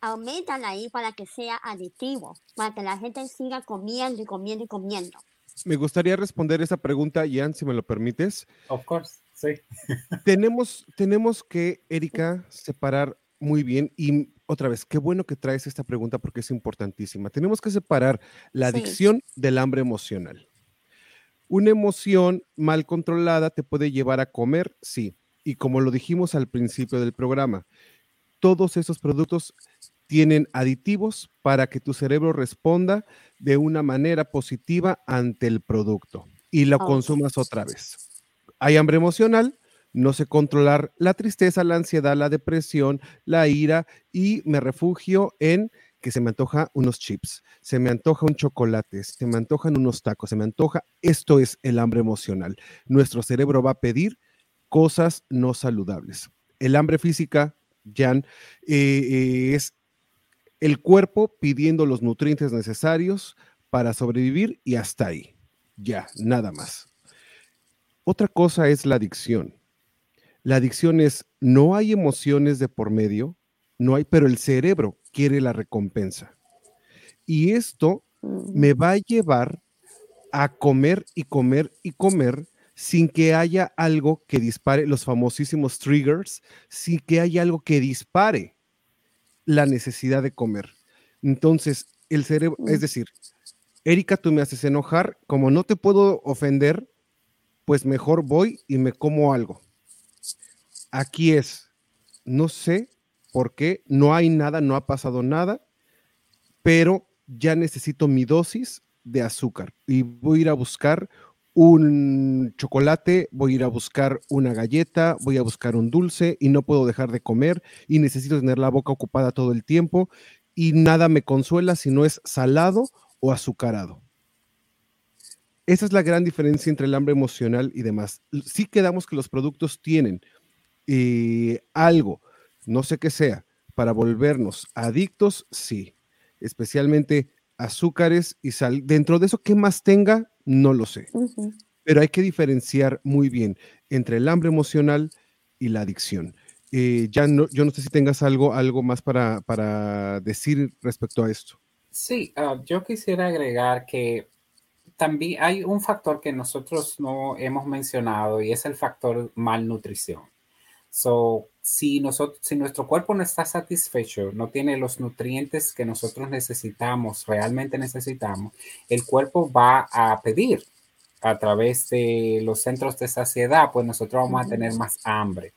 aumentan ahí para que sea aditivo, para que la gente siga comiendo y comiendo y comiendo. Me gustaría responder esa pregunta, Ian, si me lo permites. Of course, sí. [laughs] tenemos, tenemos que, Erika, separar muy bien y otra vez, qué bueno que traes esta pregunta porque es importantísima. Tenemos que separar la adicción del hambre emocional. Una emoción mal controlada te puede llevar a comer, sí, y como lo dijimos al principio del programa, todos esos productos tienen aditivos para que tu cerebro responda de una manera positiva ante el producto y lo consumas otra vez. Hay hambre emocional, no sé controlar la tristeza, la ansiedad, la depresión, la ira y me refugio en que se me antoja unos chips, se me antoja un chocolate, se me antojan unos tacos, se me antoja, esto es el hambre emocional. Nuestro cerebro va a pedir cosas no saludables. El hambre física, Jan, eh, es el cuerpo pidiendo los nutrientes necesarios para sobrevivir y hasta ahí. Ya, nada más. Otra cosa es la adicción. La adicción es, no hay emociones de por medio, no hay, pero el cerebro quiere la recompensa. Y esto me va a llevar a comer y comer y comer sin que haya algo que dispare los famosísimos triggers, sin que haya algo que dispare la necesidad de comer. Entonces, el cerebro, es mm. decir, Erika, tú me haces enojar, como no te puedo ofender, pues mejor voy y me como algo. Aquí es, no sé por qué, no hay nada, no ha pasado nada, pero ya necesito mi dosis de azúcar y voy a ir a buscar un chocolate, voy a ir a buscar una galleta, voy a buscar un dulce y no puedo dejar de comer y necesito tener la boca ocupada todo el tiempo y nada me consuela si no es salado o azucarado. Esa es la gran diferencia entre el hambre emocional y demás. Sí quedamos que los productos tienen eh, algo, no sé qué sea, para volvernos adictos, sí, especialmente azúcares y sal. Dentro de eso, ¿qué más tenga? No lo sé. Pero hay que diferenciar muy bien entre el hambre emocional y la adicción. Eh, ya no, yo no sé si tengas algo, algo más para, para decir respecto a esto. Sí, ah, yo quisiera agregar que también hay un factor que nosotros no hemos mencionado y es el factor malnutrición. So, si, nosotros, si nuestro cuerpo no está satisfecho, no tiene los nutrientes que nosotros necesitamos, realmente necesitamos, el cuerpo va a pedir a través de los centros de saciedad, pues nosotros vamos a tener más hambre.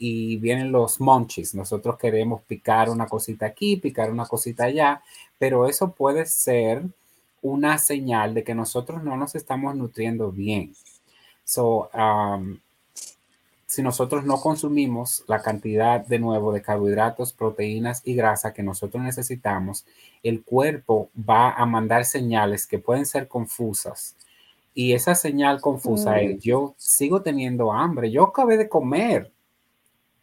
Y vienen los munchies, nosotros queremos picar una cosita aquí, picar una cosita allá, pero eso puede ser una señal de que nosotros no nos estamos nutriendo bien. So, um, si nosotros no consumimos la cantidad de nuevo de carbohidratos, proteínas y grasa que nosotros necesitamos, el cuerpo va a mandar señales que pueden ser confusas. Y esa señal confusa es, mm. yo sigo teniendo hambre, yo acabé de comer,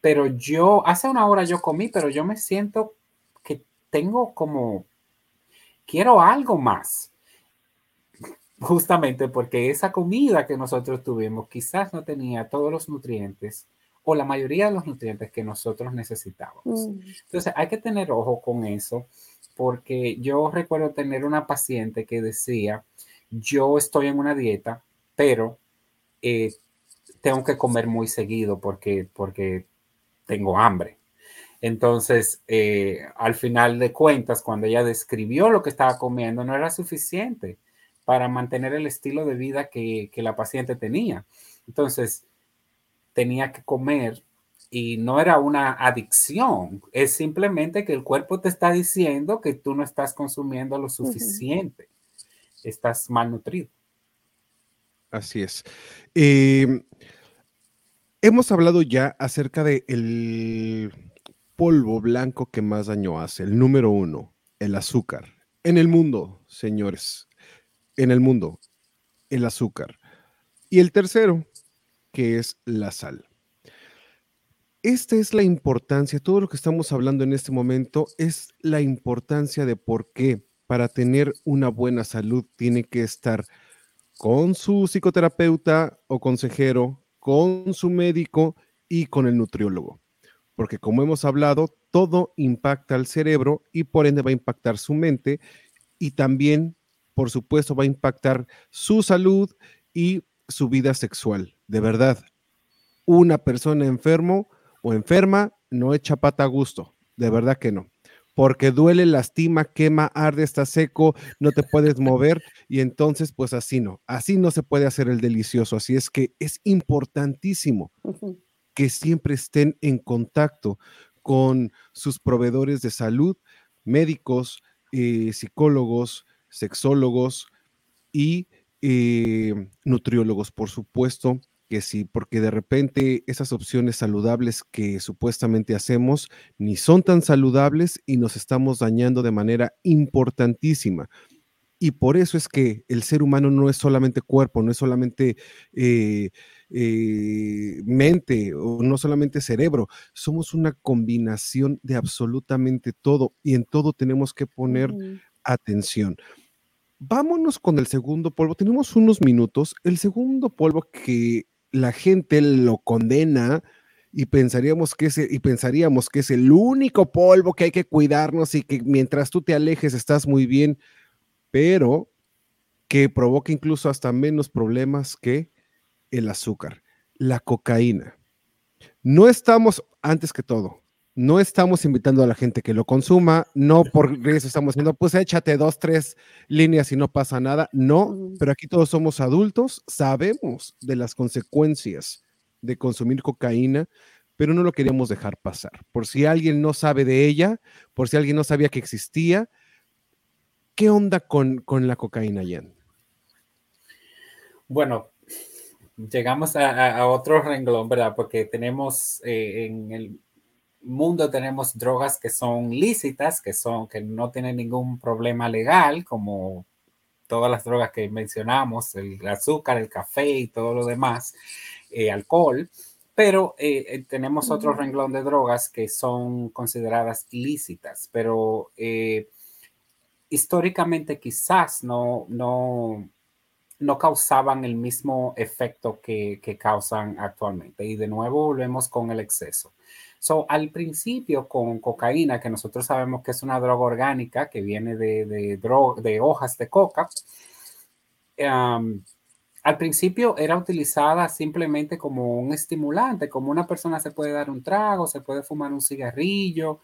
pero yo, hace una hora yo comí, pero yo me siento que tengo como, quiero algo más justamente porque esa comida que nosotros tuvimos quizás no tenía todos los nutrientes o la mayoría de los nutrientes que nosotros necesitábamos. Mm. Entonces hay que tener ojo con eso porque yo recuerdo tener una paciente que decía, yo estoy en una dieta, pero eh, tengo que comer muy seguido porque, porque tengo hambre. Entonces, eh, al final de cuentas, cuando ella describió lo que estaba comiendo, no era suficiente para mantener el estilo de vida que, la paciente tenía. Entonces, tenía que comer y no era una adicción, es simplemente que el cuerpo te está diciendo que tú no estás consumiendo lo suficiente, estás malnutrido. Así es. Em, hemos hablado ya acerca de el, polvo blanco que más daño hace. El número uno, el azúcar. En el mundo, señores, en el mundo, el azúcar. Y el tercero, que es la sal. Esta es la importancia, todo lo que estamos hablando en este momento es la importancia de por qué para tener una buena salud tiene que estar con su psicoterapeuta o consejero, con su médico y con el nutriólogo. Porque como hemos hablado, todo impacta al cerebro y por ende va a impactar su mente y también, por supuesto, va a impactar su salud y su vida sexual. De verdad, una persona enfermo o enferma no echa pata a gusto, de verdad que no. Porque duele, lastima, quema, arde, está seco, no te puedes mover y entonces pues así no, así no se puede hacer el delicioso. Así es que es importantísimo que siempre estén en contacto con sus proveedores de salud, médicos, eh, psicólogos, sexólogos y eh, nutriólogos, por supuesto, que sí, porque de repente esas opciones saludables que supuestamente hacemos ni son tan saludables y nos estamos dañando de manera importantísima. Y por eso es que el ser humano no es solamente cuerpo, no es solamente eh, eh, mente o no solamente cerebro, somos una combinación de absolutamente todo y en todo tenemos que poner atención. Vámonos con el segundo polvo. Tenemos unos minutos. El segundo polvo que la gente lo condena y pensaríamos que es, y pensaríamos que es el único polvo que hay que cuidarnos y que mientras tú te alejes estás muy bien, pero que provoca incluso hasta menos problemas que el azúcar, la cocaína. No estamos, antes que todo, no estamos invitando a la gente que lo consuma, no por eso estamos diciendo, pues échate dos, tres líneas y no pasa nada. No, pero aquí todos somos adultos, sabemos de las consecuencias de consumir cocaína, pero no lo queríamos dejar pasar. Por si alguien no sabe de ella, por si alguien no sabía que existía, ¿qué onda con, con la cocaína, Jan? Bueno, llegamos a, otro renglón, ¿verdad? Porque tenemos eh, en el mundo tenemos drogas que son lícitas, que son que no tienen ningún problema legal, como todas las drogas que mencionamos, el azúcar, el café y todo lo demás, eh, alcohol. Pero eh, tenemos otro renglón de drogas que son consideradas lícitas, pero históricamente quizás no, no, no causaban el mismo efecto que, causan actualmente. Y de nuevo volvemos con el exceso. So, al principio con cocaína, que nosotros sabemos que es una droga orgánica que viene de, de, hojas de coca, al principio era utilizada simplemente como un estimulante, como una persona se puede dar un trago, se puede fumar un cigarrillo,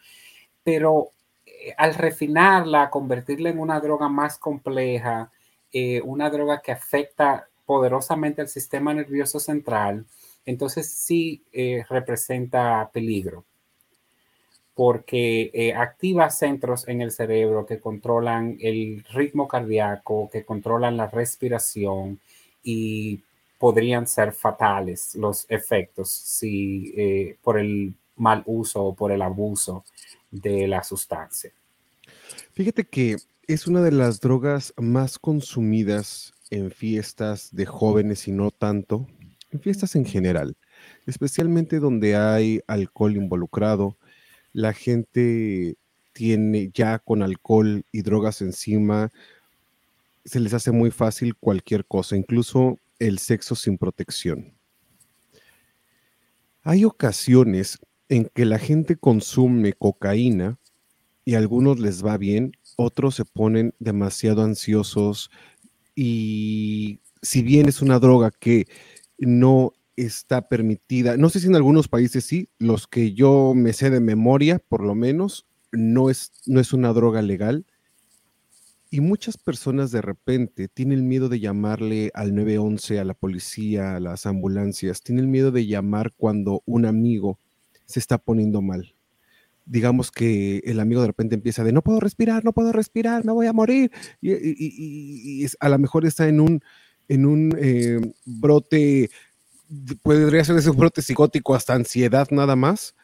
pero eh, al refinarla, convertirla en una droga más compleja, eh, una droga que afecta poderosamente al sistema nervioso central, entonces sí eh, representa peligro porque eh, activa centros en el cerebro que controlan el ritmo cardíaco, que controlan la respiración y podrían ser fatales los efectos si por el mal uso o por el abuso de la sustancia. Fíjate que es una de las drogas más consumidas en fiestas de jóvenes y no tanto, en fiestas en general, especialmente donde hay alcohol involucrado. La gente tiene ya con alcohol y drogas encima, se les hace muy fácil cualquier cosa, incluso el sexo sin protección. Hay ocasiones en que la gente consume cocaína y a algunos les va bien otros se ponen demasiado ansiosos y si bien es una droga que no está permitida, no sé si en algunos países sí, los que yo me sé de memoria, por lo menos, no es, no es una droga legal. Y muchas personas de repente tienen miedo de llamarle al 911, a la policía, a las ambulancias, tienen miedo de llamar cuando un amigo se está poniendo mal digamos que el amigo de repente empieza de no puedo respirar, no puedo respirar, me voy a morir. Y, a lo mejor está en un, en un eh, brote, podría ser ese brote psicótico hasta ansiedad nada más.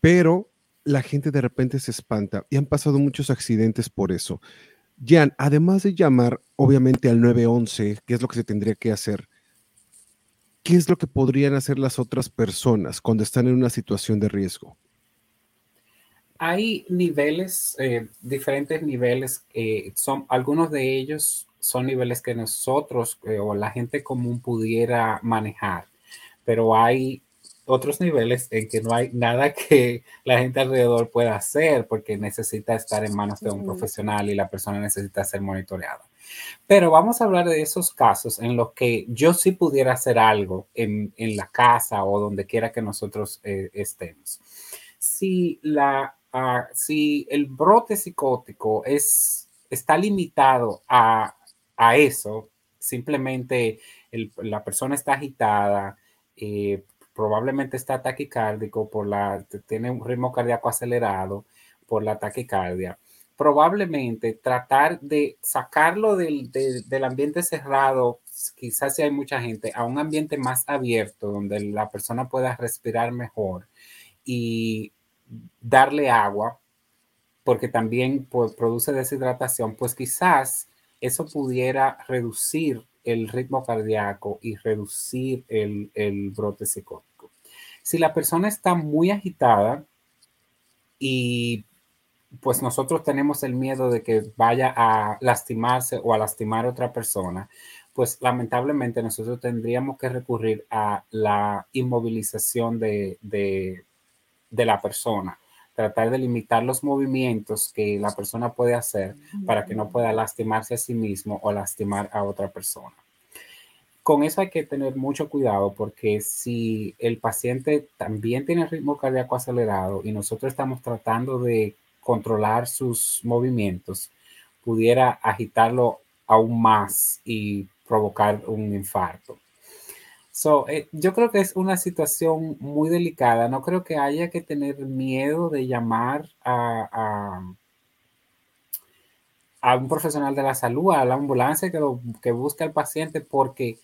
pero la gente de repente se espanta y han pasado muchos accidentes por eso. Jan, además de llamar obviamente al 911, ¿qué es lo que se tendría que hacer? ¿Qué es lo que podrían hacer las otras personas cuando están en una situación de riesgo? Hay niveles, eh, diferentes niveles, eh, son, algunos de ellos son niveles que nosotros eh, o la gente común pudiera manejar, pero hay otros niveles en que no hay nada [laughs] que la gente alrededor pueda hacer porque necesita estar en manos de un profesional y la persona necesita ser monitoreada. Pero vamos a hablar de esos casos en los que yo sí pudiera hacer algo en, la casa o donde quiera que nosotros eh, estemos. Si, la, ah, si el brote psicótico es, está limitado a, eso, simplemente la persona está agitada, eh, probablemente está taquicárdico por la, tiene un ritmo cardíaco acelerado por la taquicardia. Probablemente tratar de sacarlo del, del ambiente cerrado, quizás si hay mucha gente, a un ambiente más abierto donde la persona pueda respirar mejor y darle agua, porque también pues, produce deshidratación, pues quizás eso pudiera reducir el ritmo cardíaco y reducir el, brote psicótico. Si la persona está muy agitada y pues nosotros tenemos el miedo de que vaya a lastimarse o a lastimar a otra persona, pues lamentablemente nosotros tendríamos que recurrir a la inmovilización de, de, la persona, tratar de limitar los movimientos que la persona puede hacer para que no pueda lastimarse a sí mismo o lastimar a otra persona con eso hay que tener mucho cuidado porque si el paciente también tiene ritmo cardíaco acelerado y nosotros estamos tratando de controlar sus movimientos, pudiera agitarlo aún más y provocar un infarto. So, eh, yo creo que es una situación muy delicada. No creo que haya que tener miedo de llamar a, a, un profesional de la salud, a la ambulancia que, que busque al paciente, porque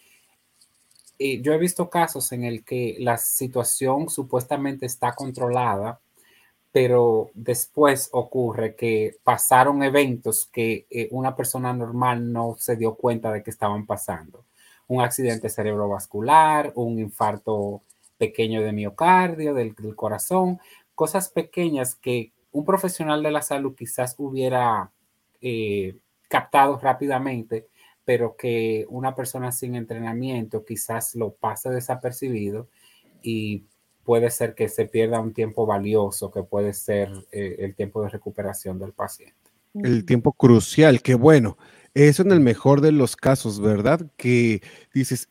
eh, yo he visto casos en el que la situación supuestamente está controlada, pero después ocurre que pasaron eventos que eh, una persona normal no se dio cuenta de que estaban pasando. Un accidente cerebrovascular, un infarto pequeño de miocardio, del, corazón, cosas pequeñas que un profesional de la salud quizás hubiera eh, captado rápidamente pero que una persona sin entrenamiento quizás lo pase desapercibido y puede ser que se pierda un tiempo valioso, que puede ser eh, el tiempo de recuperación del paciente. El tiempo crucial, que bueno, eso en el mejor de los casos, ¿verdad? Que dices,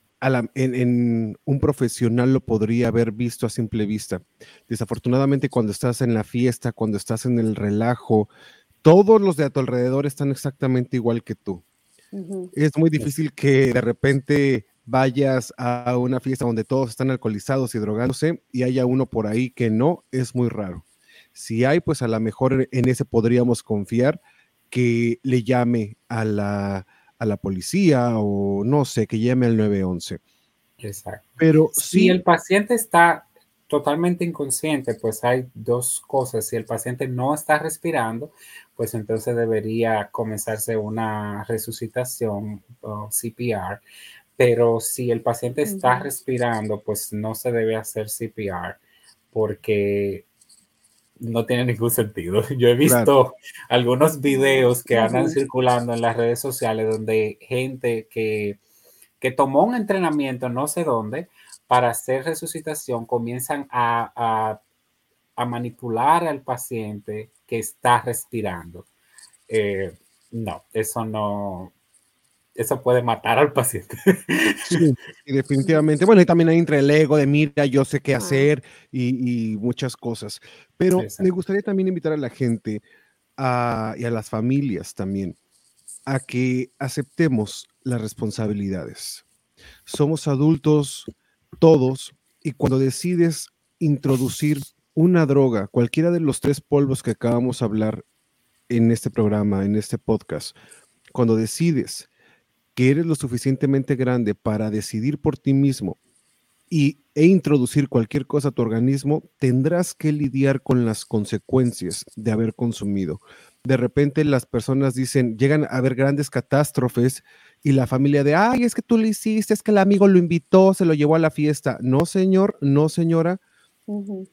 en, un profesional lo podría haber visto a simple vista. Desafortunadamente, cuando estás en la fiesta, cuando estás en el relajo, todos los de a tu alrededor están exactamente igual que tú. Es muy difícil que de repente vayas a una fiesta donde todos están alcoholizados y drogándose y haya uno por ahí que no, es muy raro. Si hay, pues a lo mejor en ese podríamos confiar que le llame a la, a la policía o no sé, que llame al 911. Exacto. Pero si el paciente está totalmente inconsciente, pues hay dos cosas. Si el paciente no está respirando, pues entonces debería comenzarse una resucitación o CPR. Pero si el paciente está respirando, pues no se debe hacer CPR porque no tiene ningún sentido. [laughs] Yo he visto algunos videos que andan circulando en las redes sociales donde gente que, que tomó un entrenamiento no sé dónde, para hacer resucitación comienzan a, manipular al paciente que está respirando. Eh, no, eso no, eso puede matar al paciente. Sí, definitivamente. Bueno, y también hay entre el ego de mira, yo sé qué hacer y, muchas cosas. Pero me gustaría también invitar a la gente y a las familias también a que aceptemos las responsabilidades. Somos adultos, todos, y cuando decides introducir una droga, cualquiera de los tres polvos que acabamos de hablar en este programa, en este podcast, cuando decides que eres lo suficientemente grande para decidir por ti mismo y, e introducir cualquier cosa a tu organismo, tendrás que lidiar con las consecuencias de haber consumido. De repente las personas dicen, llegan a haber grandes catástrofes y la familia de, ay, es que tú lo hiciste, es que el amigo lo invitó, se lo llevó a la fiesta. No, señor, no, señora.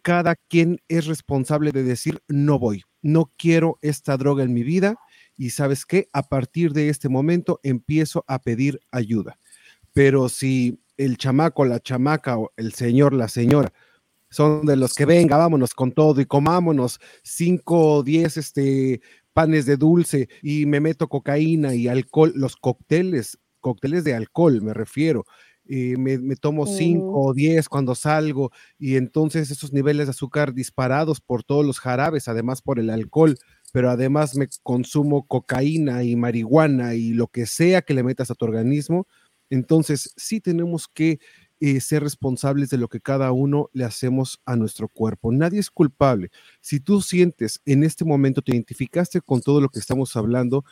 Cada quien es responsable de decir, no voy, no quiero esta droga en mi vida y sabes qué, a partir de este momento empiezo a pedir ayuda. Pero si el chamaco, la chamaca o el señor, la señora son de los que venga, vámonos con todo y comámonos cinco o diez este, panes de dulce y me meto cocaína y alcohol, los cócteles, cócteles de alcohol me refiero, eh, me, tomo cinco o diez cuando salgo y entonces esos niveles de azúcar disparados por todos los jarabes, además por el alcohol, pero además me consumo cocaína y marihuana y lo que sea que le metas a tu organismo, entonces sí tenemos que eh, ser responsables de lo que cada uno le hacemos a nuestro cuerpo. Nadie es culpable. Si tú sientes en este momento, te identificaste con todo lo que estamos hablando,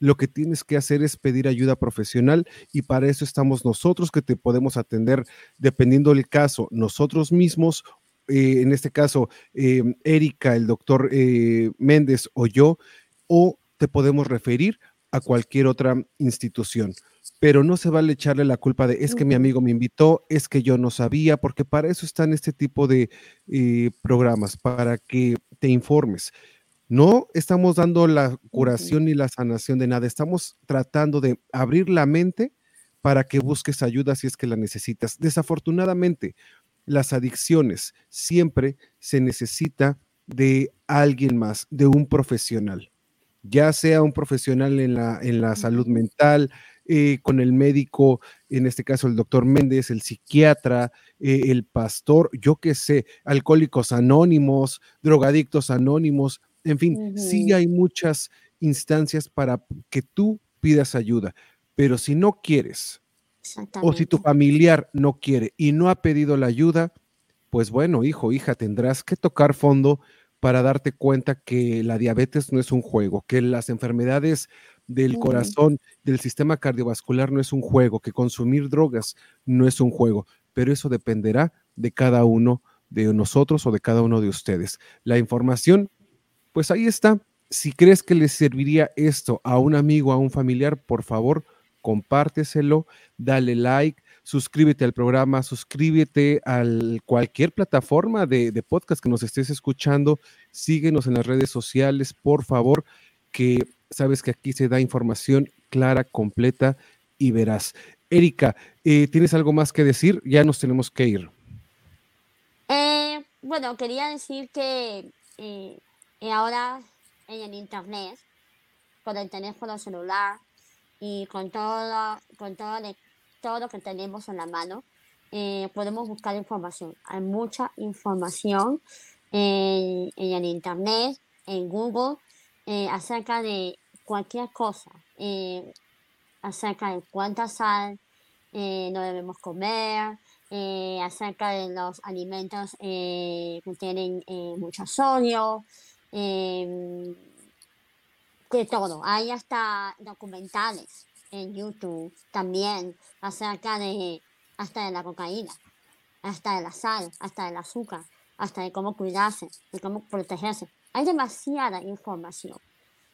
lo que tienes que hacer es pedir ayuda profesional y para eso estamos nosotros que te podemos atender dependiendo del caso, nosotros mismos, eh, en este caso, eh, Erika, el doctor Méndez o yo, o te podemos referir a cualquier otra institución pero no se vale echarle la culpa de es que mi amigo me invitó, es que yo no sabía, porque para eso están este tipo de eh, programas, para que te informes. No estamos dando la curación ni la sanación de nada, estamos tratando de abrir la mente para que busques ayuda si es que la necesitas. Desafortunadamente, las adicciones. Siempre se necesita de alguien más, de un profesional, ya sea un profesional en la, en la salud mental, eh, con el médico, en este caso el doctor Méndez, el psiquiatra, eh, el pastor, yo qué sé, alcohólicos anónimos, drogadictos anónimos, en fin, sí hay muchas instancias para que tú pidas ayuda, pero si no quieres, o si tu familiar no quiere y no ha pedido la ayuda, pues bueno, hijo, hija, tendrás que tocar fondo para darte cuenta que la diabetes no es un juego, que las enfermedades del corazón, del sistema cardiovascular no es un juego, que consumir drogas no es un juego, pero eso dependerá de cada uno de nosotros o de cada uno de ustedes. La información, pues ahí está. Si crees que le serviría esto a un amigo, a un familiar, por favor, compárteselo, dale like, suscríbete al programa, suscríbete a cualquier plataforma de, podcast que nos estés escuchando, síguenos en las redes sociales, por favor, que sabes que aquí se da información clara, completa y veraz. Erika, eh, ¿tienes algo más que decir? Ya nos tenemos que ir. Eh, bueno, quería decir que eh, ahora en el internet, con el teléfono celular y con todo, con todo, todo lo que tenemos en la mano, podemos buscar información. Hay mucha información en el internet, en Google, eh, acerca de cualquier cosa, eh, acerca de cuánta sal eh, no debemos comer, acerca de los alimentos que tienen mucho sodio, de todo. Hay hasta documentales en YouTube también acerca de hasta de la cocaína, hasta de la sal, hasta del azúcar, hasta de cómo cuidarse, de cómo protegerse. Hay demasiada información.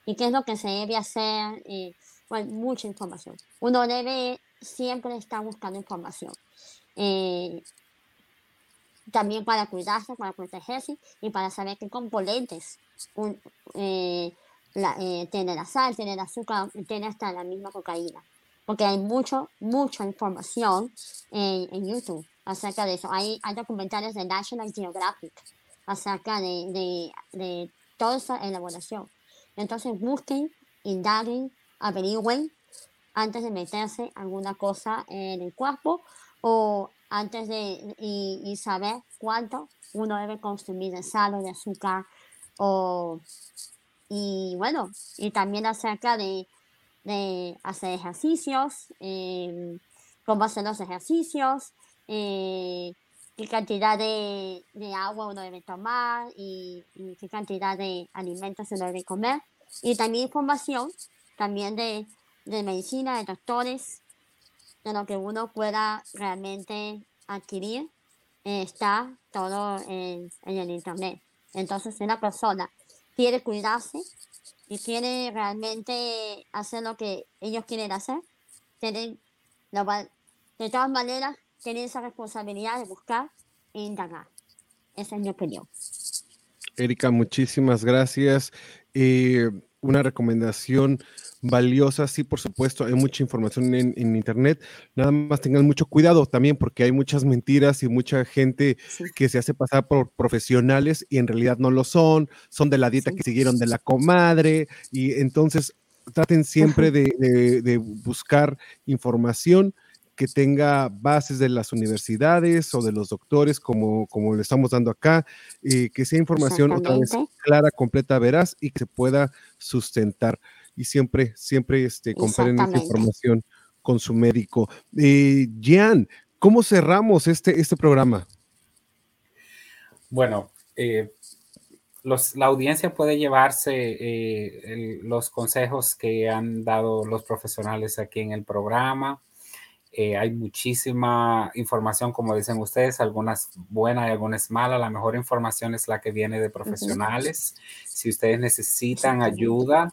¿Y qué es lo que se debe hacer? Eh, hay mucha información. Uno debe siempre estar buscando información. Eh, también para cuidarse, para protegerse y para saber qué componentes eh, tiene la sal, tiene el azúcar, tiene hasta la misma cocaína. Porque hay mucho, mucha información en, YouTube acerca de eso. Hay, hay documentales de National Geographic acerca de, de, toda esa elaboración. Entonces busquen, indaguen, averigüen antes de meterse alguna cosa en el cuerpo o antes de y, saber cuánto uno debe consumir de sal o de azúcar o y bueno y también acerca de, de hacer ejercicios eh, cómo hacer los ejercicios eh, qué cantidad de, agua uno debe tomar y, qué cantidad de alimentos uno debe comer. Y también información también de, medicina, de doctores, de lo que uno pueda realmente adquirir está todo en, en el internet. Entonces, una persona quiere cuidarse y quiere realmente hacer lo que ellos quieren hacer, tienen, de todas maneras, tienen esa responsabilidad de buscar e indagar. Esa es mi opinión. Erika, muchísimas gracias. Eh, una recomendación valiosa, sí, por supuesto, hay mucha información en, en internet. Nada más tengan mucho cuidado también porque hay muchas mentiras y mucha gente Sí. que se hace pasar por profesionales y en realidad no lo son, son de la dieta Sí. que siguieron de la comadre y entonces traten siempre de, de- de buscar información que tenga bases de las universidades o de los doctores, como, como le estamos dando acá, eh, que sea información otra vez clara, completa, veraz y que se pueda sustentar. Y siempre, siempre este, comparen esa información con su médico. Eh, Jean, ¿cómo cerramos este, este programa? Bueno, eh, los, la audiencia puede llevarse eh, el- los consejos que han dado los profesionales aquí en el programa. Eh, hay muchísima información, como dicen ustedes, algunas buenas y algunas malas. La mejor información es la que viene de profesionales. Si ustedes necesitan ayuda,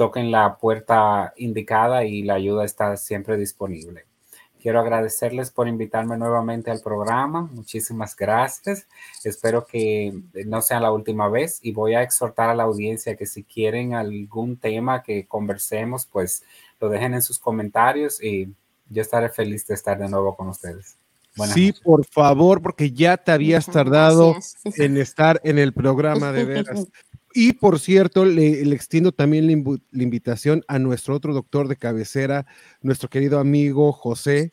toquen la puerta indicada y la ayuda está siempre disponible. Quiero agradecerles por invitarme nuevamente al programa. Muchísimas gracias. Espero que no sea la última vez y voy a exhortar a la audiencia que si quieren algún tema que conversemos, pues lo dejen en sus comentarios y yo estaré feliz de estar de nuevo con ustedes. Buenas sí, noches. por favor, porque ya te habías tardado gracias. en estar en el programa de veras. [laughs] Y por cierto, le, le extiendo también la, invitación a nuestro otro doctor de cabecera, nuestro querido amigo José,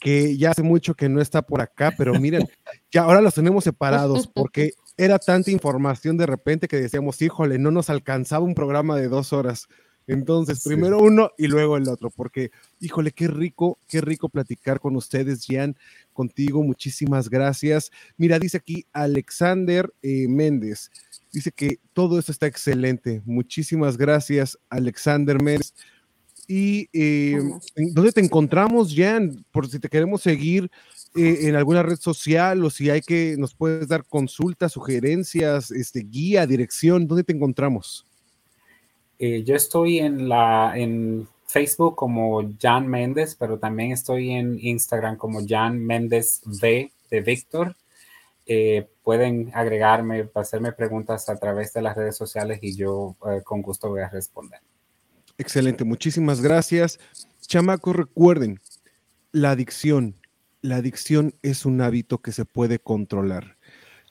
que ya hace mucho que no está por acá, pero miren, [laughs] ya ahora los tenemos separados [laughs] porque era tanta información de repente que decíamos, híjole, no nos alcanzaba un programa de dos horas. Entonces, Sí. primero uno y luego el otro, porque, híjole, qué rico, qué rico platicar con ustedes, Jan, contigo, muchísimas gracias. Mira, dice aquí Alexander eh, Méndez, dice que todo esto está excelente. Muchísimas gracias, Alexander Méndez. Y eh, Gracias. ¿en ¿dónde te encontramos, Jan? Por si te queremos seguir eh, en alguna red social o si hay que, nos puedes dar consultas, sugerencias, este, guía, dirección, ¿dónde te encontramos? Eh, yo estoy en, la, en Facebook como Jan Méndez, pero también estoy en Instagram como Jan Méndez V de Víctor. Pueden agregarme, hacerme preguntas a través de las redes sociales y yo eh, con gusto voy a responder. Excelente, muchísimas gracias. Chamacos, recuerden, la adicción, la adicción es un hábito que se puede controlar.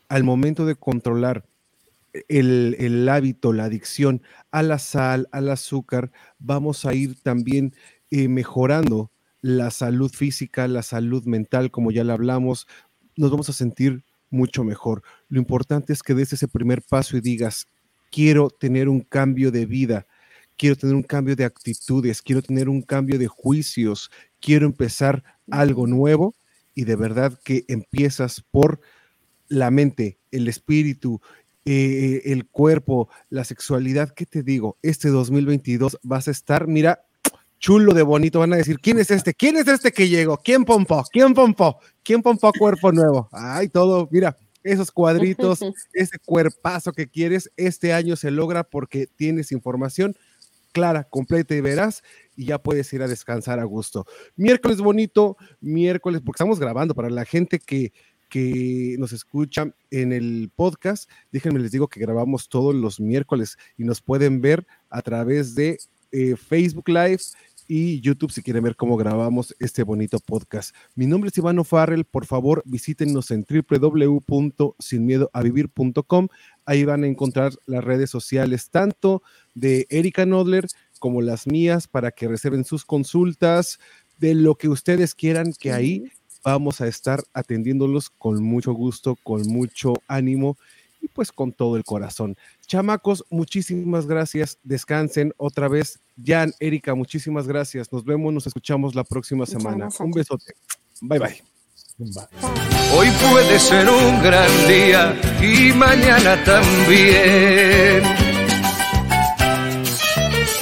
Al momento de controlar el, el hábito, la adicción a la sal, al azúcar, vamos a ir también eh, mejorando la salud física, la salud mental, como ya le hablamos, nos vamos a sentir mucho mejor. Lo importante es que des ese primer paso y digas, quiero tener un cambio de vida, quiero tener un cambio de actitudes, quiero tener un cambio de juicios, quiero empezar algo nuevo y de verdad que empiezas por la mente, el espíritu, eh, el cuerpo, la sexualidad. ¿Qué te digo? Este 2022 vas a estar, mira, chulo de bonito. Van a decir, ¿quién es este? ¿Quién es este que llegó? ¿Quién pompó? ¿Quién pompó? ¿Quién pompó cuerpo nuevo? Ay, todo, mira, esos cuadritos, [laughs] ese cuerpazo que quieres, este año se logra porque tienes información clara, completa y veraz y ya puedes ir a descansar a gusto. Miércoles bonito, miércoles, porque estamos grabando para la gente que, que nos escucha en el podcast. Déjenme les digo que grabamos todos los miércoles y nos pueden ver a través de eh, Facebook Live y YouTube si quieren ver cómo grabamos este bonito podcast. Mi nombre es Ivano Farrell, por favor visítenos en www.sinmiedoavivir.com. Ahí van a encontrar las redes sociales tanto de Erika Nodler como las mías para que reserven sus consultas de lo que ustedes quieran que ahí vamos a estar atendiéndolos con mucho gusto, con mucho ánimo y pues con todo el corazón. Chamacos, muchísimas gracias. Descansen otra vez. Jan, Erika, muchísimas gracias. Nos vemos, nos escuchamos la próxima Muchas semana. gracias. Un besote. Bye bye. Hoy puede ser un gran día y mañana también.